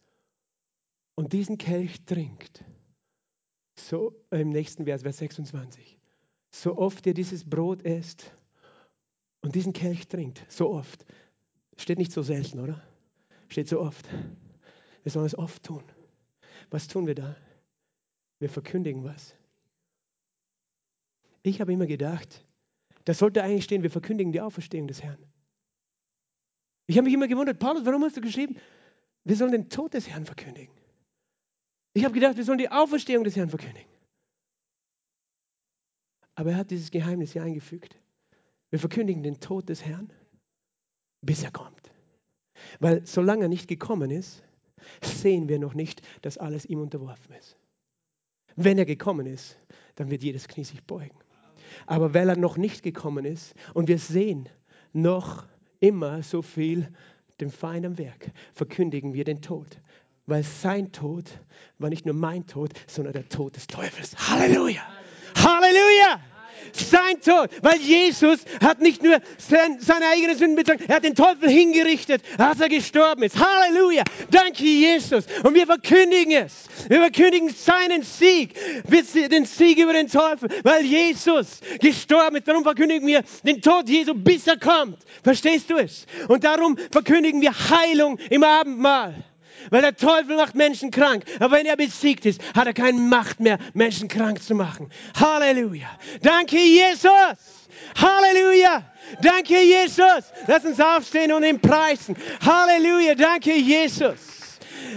und diesen Kelch trinkt, so im nächsten Vers, Vers 26, so oft ihr dieses Brot esst und diesen Kelch trinkt, so oft, steht nicht so selten, oder? Steht so oft. Wir sollen es oft tun. Was tun wir da? Wir verkündigen was. Ich habe immer gedacht, das sollte eigentlich stehen, wir verkündigen die Auferstehung des Herrn. Ich habe mich immer gewundert, Paulus, warum hast du geschrieben, wir sollen den Tod des Herrn verkündigen? Ich habe gedacht, wir sollen die Auferstehung des Herrn verkündigen. Aber er hat dieses Geheimnis hier eingefügt. Wir verkündigen den Tod des Herrn, bis er kommt. Weil solange er nicht gekommen ist, sehen wir noch nicht, dass alles ihm unterworfen ist. Wenn er gekommen ist, dann wird jedes Knie sich beugen. Aber weil er noch nicht gekommen ist und wir sehen noch immer so viel dem Feind am Werk, verkündigen wir den Tod. Weil sein Tod war nicht nur mein Tod, sondern der Tod des Teufels. Halleluja! Halleluja! Sein Tod, weil Jesus hat nicht nur sein, seine eigenen Sünden bezogen, er hat den Teufel hingerichtet, als er gestorben ist. Halleluja! Danke, Jesus. Und wir verkündigen es. Wir verkündigen seinen Sieg, den Sieg über den Teufel, weil Jesus gestorben ist. Darum verkündigen wir den Tod Jesu, bis er kommt. Verstehst du es? Und darum verkündigen wir Heilung im Abendmahl. Weil der Teufel macht Menschen krank. Aber wenn er besiegt ist, hat er keine Macht mehr, Menschen krank zu machen. Halleluja. Danke, Jesus. Halleluja. Danke, Jesus. Lass uns aufstehen und ihn preisen. Halleluja. Danke, Jesus.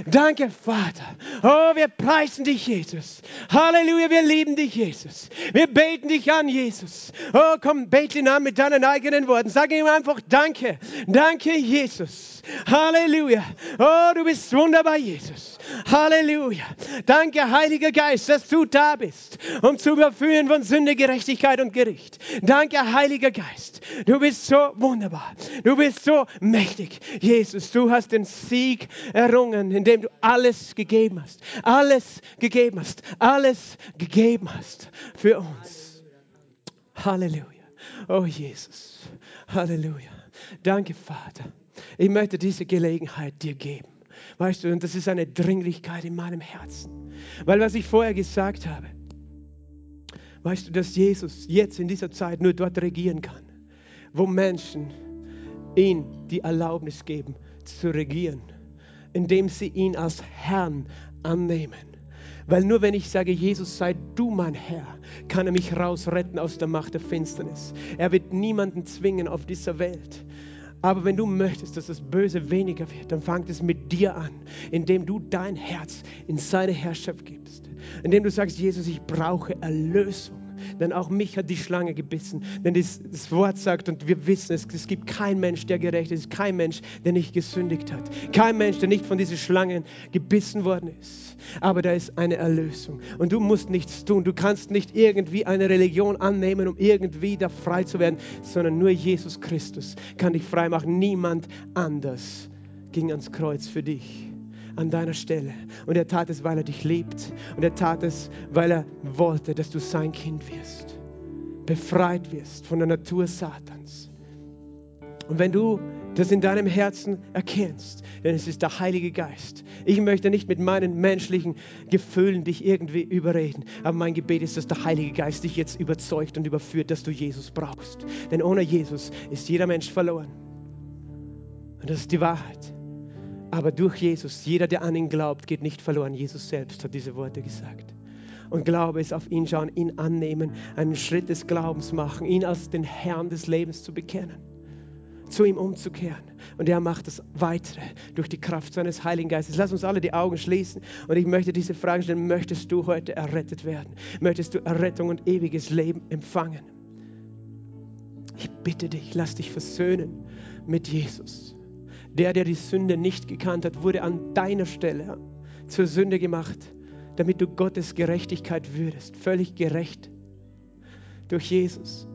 Danke, Vater. Oh, wir preisen dich, Jesus. Halleluja, wir lieben dich, Jesus. Wir beten dich an, Jesus. Oh, komm, bete ihn an mit deinen eigenen Worten. Sag ihm einfach Danke. Danke, Jesus. Halleluja. Oh, du bist wunderbar, Jesus. Halleluja. Danke, Heiliger Geist, dass du da bist, um zu überführen von Sünde, Gerechtigkeit und Gericht. Danke, Heiliger Geist. Du bist so wunderbar. Du bist so mächtig. Jesus, du hast den Sieg errungen, indem du alles gegeben hast. Alles gegeben hast. Alles gegeben hast für uns. Halleluja. Oh Jesus. Halleluja. Danke, Vater. Ich möchte diese Gelegenheit dir geben. Weißt du, und das ist eine Dringlichkeit in meinem Herzen. Weil was ich vorher gesagt habe, weißt du, dass Jesus jetzt in dieser Zeit nur dort regieren kann, wo Menschen ihm die Erlaubnis geben zu regieren, indem sie ihn als Herrn annehmen. Weil nur wenn ich sage, Jesus sei du mein Herr, kann er mich rausretten aus der Macht der Finsternis. Er wird niemanden zwingen auf dieser Welt. Aber wenn du möchtest, dass das Böse weniger wird, dann fängt es mit dir an, indem du dein Herz in seine Herrschaft gibst. Indem du sagst, Jesus, ich brauche Erlösung. Denn auch mich hat die Schlange gebissen. Denn das, das Wort sagt, und wir wissen es, es gibt keinen Mensch, der gerecht ist, kein Mensch, der nicht gesündigt hat. Kein Mensch, der nicht von diesen Schlangen gebissen worden ist. Aber da ist eine Erlösung. Und du musst nichts tun. Du kannst nicht irgendwie eine Religion annehmen, um irgendwie da frei zu werden, sondern nur Jesus Christus kann dich frei machen. Niemand anders ging ans Kreuz für dich an deiner Stelle. Und er tat es, weil er dich liebt. Und er tat es, weil er wollte, dass du sein Kind wirst. Befreit wirst von der Natur Satans. Und wenn du das in deinem Herzen erkennst, denn es ist der Heilige Geist. Ich möchte nicht mit meinen menschlichen Gefühlen dich irgendwie überreden, aber mein Gebet ist, dass der Heilige Geist dich jetzt überzeugt und überführt, dass du Jesus brauchst. Denn ohne Jesus ist jeder Mensch verloren. Und das ist die Wahrheit. Aber durch Jesus, jeder, der an ihn glaubt, geht nicht verloren. Jesus selbst hat diese Worte gesagt. Und Glaube ist auf ihn schauen, ihn annehmen, einen Schritt des Glaubens machen, ihn als den Herrn des Lebens zu bekennen, zu ihm umzukehren. Und er macht das Weitere durch die Kraft seines Heiligen Geistes. Lass uns alle die Augen schließen und ich möchte diese Frage stellen, möchtest du heute errettet werden? Möchtest du Errettung und ewiges Leben empfangen? Ich bitte dich, lass dich versöhnen mit Jesus. Der, der die Sünde nicht gekannt hat, wurde an deiner Stelle zur Sünde gemacht, damit du Gottes Gerechtigkeit würdest. Völlig gerecht durch Jesus.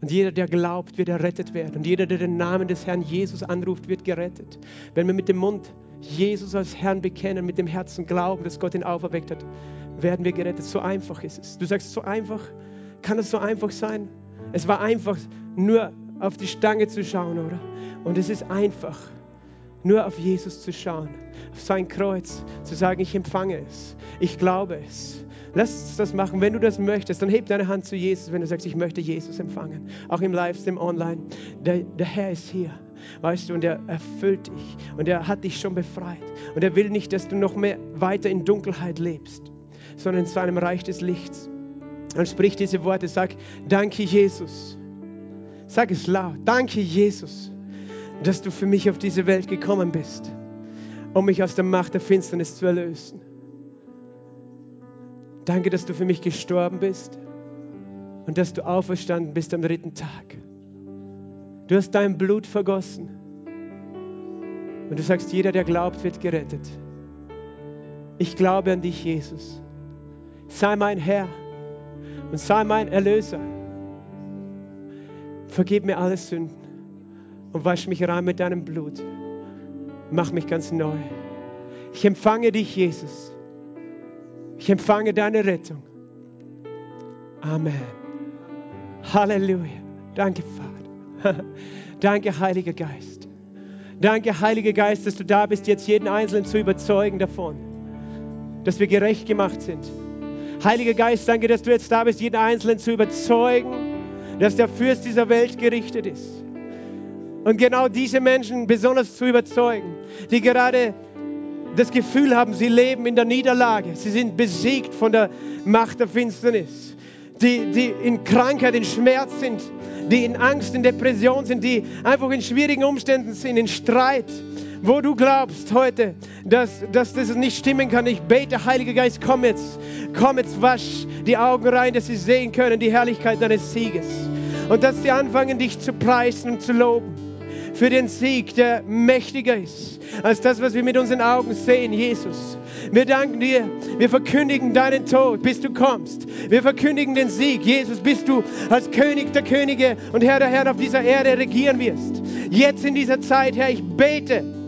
Und jeder, der glaubt, wird errettet werden. Und jeder, der den Namen des Herrn Jesus anruft, wird gerettet. Wenn wir mit dem Mund Jesus als Herrn bekennen, mit dem Herzen glauben, dass Gott ihn auferweckt hat, werden wir gerettet. So einfach ist es. Du sagst, so einfach, kann es so einfach sein? Es war einfach, nur auf die Stange zu schauen, oder? Und es ist einfach, nur auf Jesus zu schauen, auf sein Kreuz, zu sagen, ich empfange es, ich glaube es. Lass uns das machen. Wenn du das möchtest, dann heb deine Hand zu Jesus, wenn du sagst, ich möchte Jesus empfangen. Auch im Livestream online. Der, der Herr ist hier, weißt du, und er erfüllt dich und er hat dich schon befreit. Und er will nicht, dass du noch mehr weiter in Dunkelheit lebst, sondern in seinem Reich des Lichts. Dann sprich diese Worte, sag, danke Jesus. Sag es laut, danke Jesus dass du für mich auf diese Welt gekommen bist, um mich aus der Macht der Finsternis zu erlösen. Danke, dass du für mich gestorben bist und dass du auferstanden bist am dritten Tag. Du hast dein Blut vergossen. Und du sagst, jeder, der glaubt, wird gerettet. Ich glaube an dich, Jesus. Sei mein Herr und sei mein Erlöser. Vergib mir alle Sünden und wasch mich rein mit deinem Blut. Mach mich ganz neu. Ich empfange dich, Jesus. Ich empfange deine Rettung. Amen. Halleluja. Danke, Vater. Danke, Heiliger Geist. Danke, Heiliger Geist, dass du da bist, jetzt jeden Einzelnen zu überzeugen davon, dass wir gerecht gemacht sind. Heiliger Geist, danke, dass du jetzt da bist, jeden Einzelnen zu überzeugen, dass der Fürst dieser Welt gerichtet ist. Und genau diese Menschen besonders zu überzeugen, die gerade das Gefühl haben, sie leben in der Niederlage, sie sind besiegt von der Macht der Finsternis, die, die in Krankheit, in Schmerz sind, die in Angst, in Depression sind, die einfach in schwierigen Umständen sind, in Streit, wo du glaubst heute, dass, dass das nicht stimmen kann. Ich bete, Heiliger Geist, komm jetzt, komm jetzt, wasch die Augen rein, dass sie sehen können, die Herrlichkeit deines Sieges. Und dass sie anfangen, dich zu preisen und zu loben für den Sieg, der mächtiger ist als das, was wir mit unseren Augen sehen, Jesus. Wir danken dir. Wir verkündigen deinen Tod, bis du kommst. Wir verkündigen den Sieg. Jesus, bis du als König der Könige und Herr der Herren auf dieser Erde regieren wirst. Jetzt in dieser Zeit, Herr, ich bete.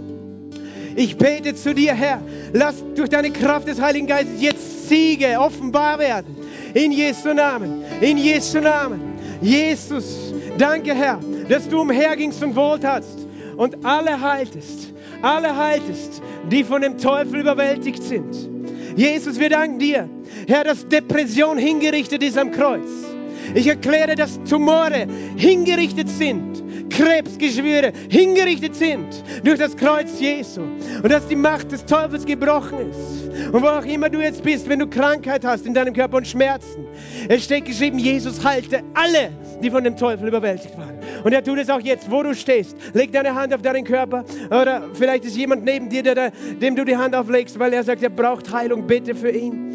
Ich bete zu dir, Herr. Lass durch deine Kraft des Heiligen Geistes jetzt Siege offenbar werden. In Jesu Namen. In Jesu Namen. Jesus, danke, Herr, dass du umhergingst und wohltatst und alle heiltest. Alle heiltest, die von dem Teufel überwältigt sind. Jesus, wir danken dir, Herr, dass Depression hingerichtet ist am Kreuz. Ich erkläre, dass Tumore hingerichtet sind, Krebsgeschwüre hingerichtet sind durch das Kreuz Jesu und dass die Macht des Teufels gebrochen ist. Und wo auch immer du jetzt bist, wenn du Krankheit hast in deinem Körper und Schmerzen, es steht geschrieben, Jesus heilte alle, die von dem Teufel überwältigt waren. Und er tut es auch jetzt, wo du stehst. Leg deine Hand auf deinen Körper oder vielleicht ist jemand neben dir, der, dem du die Hand auflegst, weil er sagt, er braucht Heilung. Bitte für ihn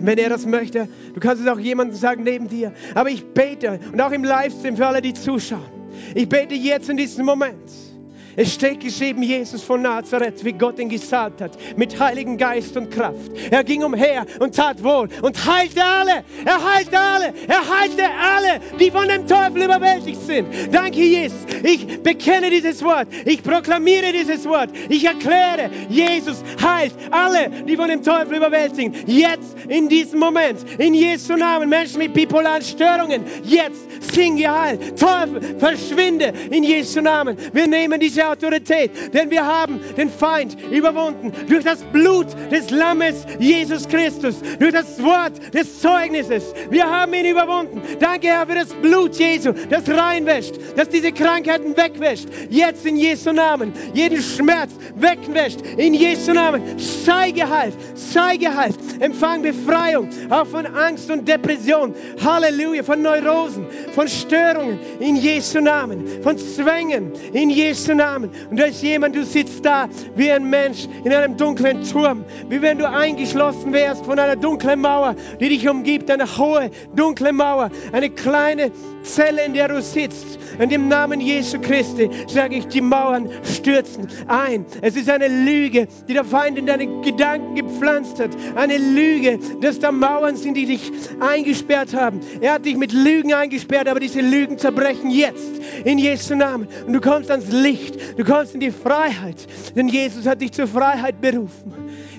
wenn er das möchte. Du kannst es auch jemandem sagen neben dir. Aber ich bete und auch im Livestream für alle, die zuschauen. Ich bete jetzt in diesem Moment es steht geschrieben, Jesus von Nazareth, wie Gott ihn gesalbt hat, mit Heiligen Geist und Kraft. Er ging umher und tat wohl und heilte alle. Er heilte alle. Er heilte alle, die von dem Teufel überwältigt sind. Danke, Jesus. Ich bekenne dieses Wort. Ich proklamiere dieses Wort. Ich erkläre, Jesus heilt alle, die von dem Teufel überwältigt sind. Jetzt, in diesem Moment, in Jesu Namen, Menschen mit bipolaren Störungen, jetzt, sing geheilt. Teufel, verschwinde in Jesu Namen. Wir nehmen diese Autorität, denn wir haben den Feind überwunden durch das Blut des Lammes Jesus Christus, durch das Wort des Zeugnisses. Wir haben ihn überwunden. Danke, Herr, für das Blut Jesu, das reinwäscht, das diese Krankheiten wegwäscht. Jetzt in Jesu Namen, jeden Schmerz wegwäscht. In Jesu Namen, sei geheilt, sei geheilt. Empfang Befreiung, auch von Angst und Depression. Halleluja, von Neurosen, von Störungen. In Jesu Namen, von Zwängen. In Jesu Namen. Namen. Und da ist jemand, du sitzt da wie ein Mensch in einem dunklen Turm, wie wenn du eingeschlossen wärst von einer dunklen Mauer, die dich umgibt, eine hohe, dunkle Mauer, eine kleine Zelle, in der du sitzt. In dem Namen Jesu Christi sage ich, die Mauern stürzen ein. Es ist eine Lüge, die der Feind in deine Gedanken gepflanzt hat. Eine Lüge, dass da Mauern sind, die dich eingesperrt haben. Er hat dich mit Lügen eingesperrt, aber diese Lügen zerbrechen jetzt in Jesu Namen. Und du kommst ans Licht, du kommst in die Freiheit, denn Jesus hat dich zur Freiheit berufen.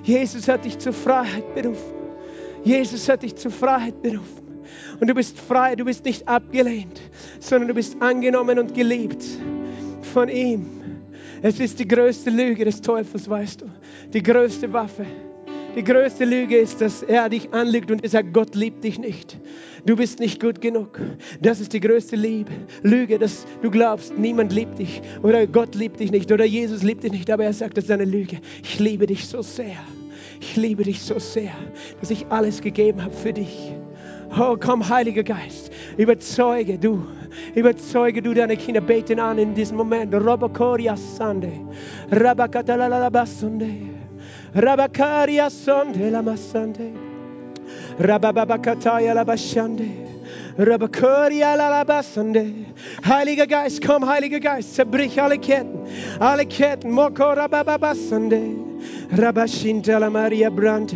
Jesus hat dich zur Freiheit berufen. Jesus hat dich zur Freiheit berufen. Und du bist frei, du bist nicht abgelehnt, sondern du bist angenommen und geliebt von ihm. Es ist die größte Lüge des Teufels, weißt du. Die größte Waffe. Die größte Lüge ist, dass er dich anlügt und er sagt, Gott liebt dich nicht. Du bist nicht gut genug. Das ist die größte Liebe. Lüge, dass du glaubst, niemand liebt dich oder Gott liebt dich nicht oder Jesus liebt dich nicht. Aber er sagt, das ist eine Lüge. Ich liebe dich so sehr. Ich liebe dich so sehr, dass ich alles gegeben habe für dich. Oh, komm, Heiliger Geist, überzeuge du, überzeuge du deine Kinder, beten an in diesem Moment. Robokoria Sande, Rabakatalalabasunde, Rabakaria Sonde Lamasande, Rabababakataya Labashande. Heiliger Geist, komm, Heiliger Geist, zerbrich alle Ketten, alle Ketten. Moko Rabababasande. Rabashinta la Maria Brande,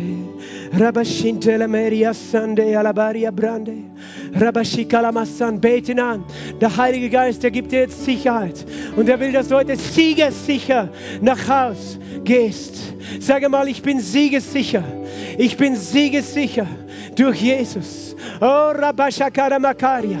Rabashinta la Maria Sande, Alabaria Brande, Rabashika la Massan, beten an. Der Heilige Geist, der gibt dir jetzt Sicherheit und er will, dass du heute siegessicher nach Haus gehst. Sage mal, ich bin siegessicher. Ich bin siegessicher durch Jesus. Oh, Rabashakara Makaria.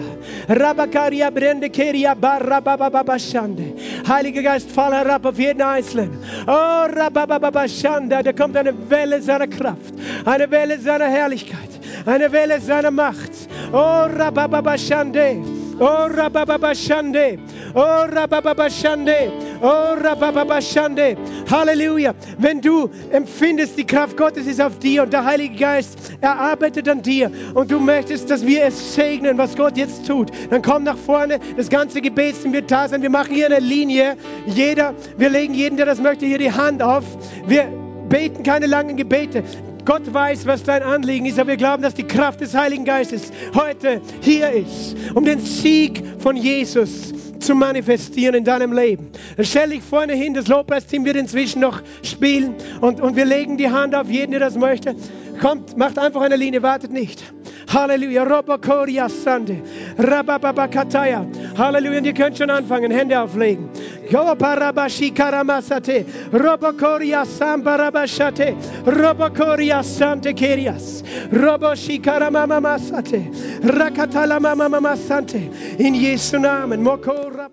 Rabakaria Brendekeria Barabababashande. Heiliger Geist, fall herab auf jeden Einzelnen. Oh, Rabababashanda. Da kommt eine Welle seiner Kraft, eine Welle seiner Herrlichkeit, eine Welle seiner Macht. Oh, Rabababashande. Oh, Rabababashande. Oh, Rabababashande. Oh, Rabababashande. Halleluja. Wenn du empfindest, die Kraft Gottes ist auf dir und der Heilige Geist, er arbeitet an dir und du möchtest, dass wir es segnen, was Gott jetzt tut, dann komm nach vorne. Das ganze Gebetsteam wird da sein. Wir machen hier eine Linie. Jeder, wir legen jeden, der das möchte, hier die Hand auf. Wir beten keine langen Gebete. Gott weiß, was dein Anliegen ist, aber wir glauben, dass die Kraft des Heiligen Geistes heute hier ist, um den Sieg von Jesus zu manifestieren in deinem Leben. Dann stell dich vorne hin, das Lobpreisteam wird inzwischen noch spielen und, und wir legen die Hand auf jeden, der das möchte. Kommt, macht einfach eine Linie, wartet nicht. Halleluja. Robokoria Sande. Rabababakataya. Halleluja. Und ihr könnt schon anfangen, Hände auflegen. Yoparabashi karamasate. Robokoria sambarabashate. Robokoria sante kerias. Roboshi karamamamasate. Rakatala mamamasante. In Jesu Namen. Mokora.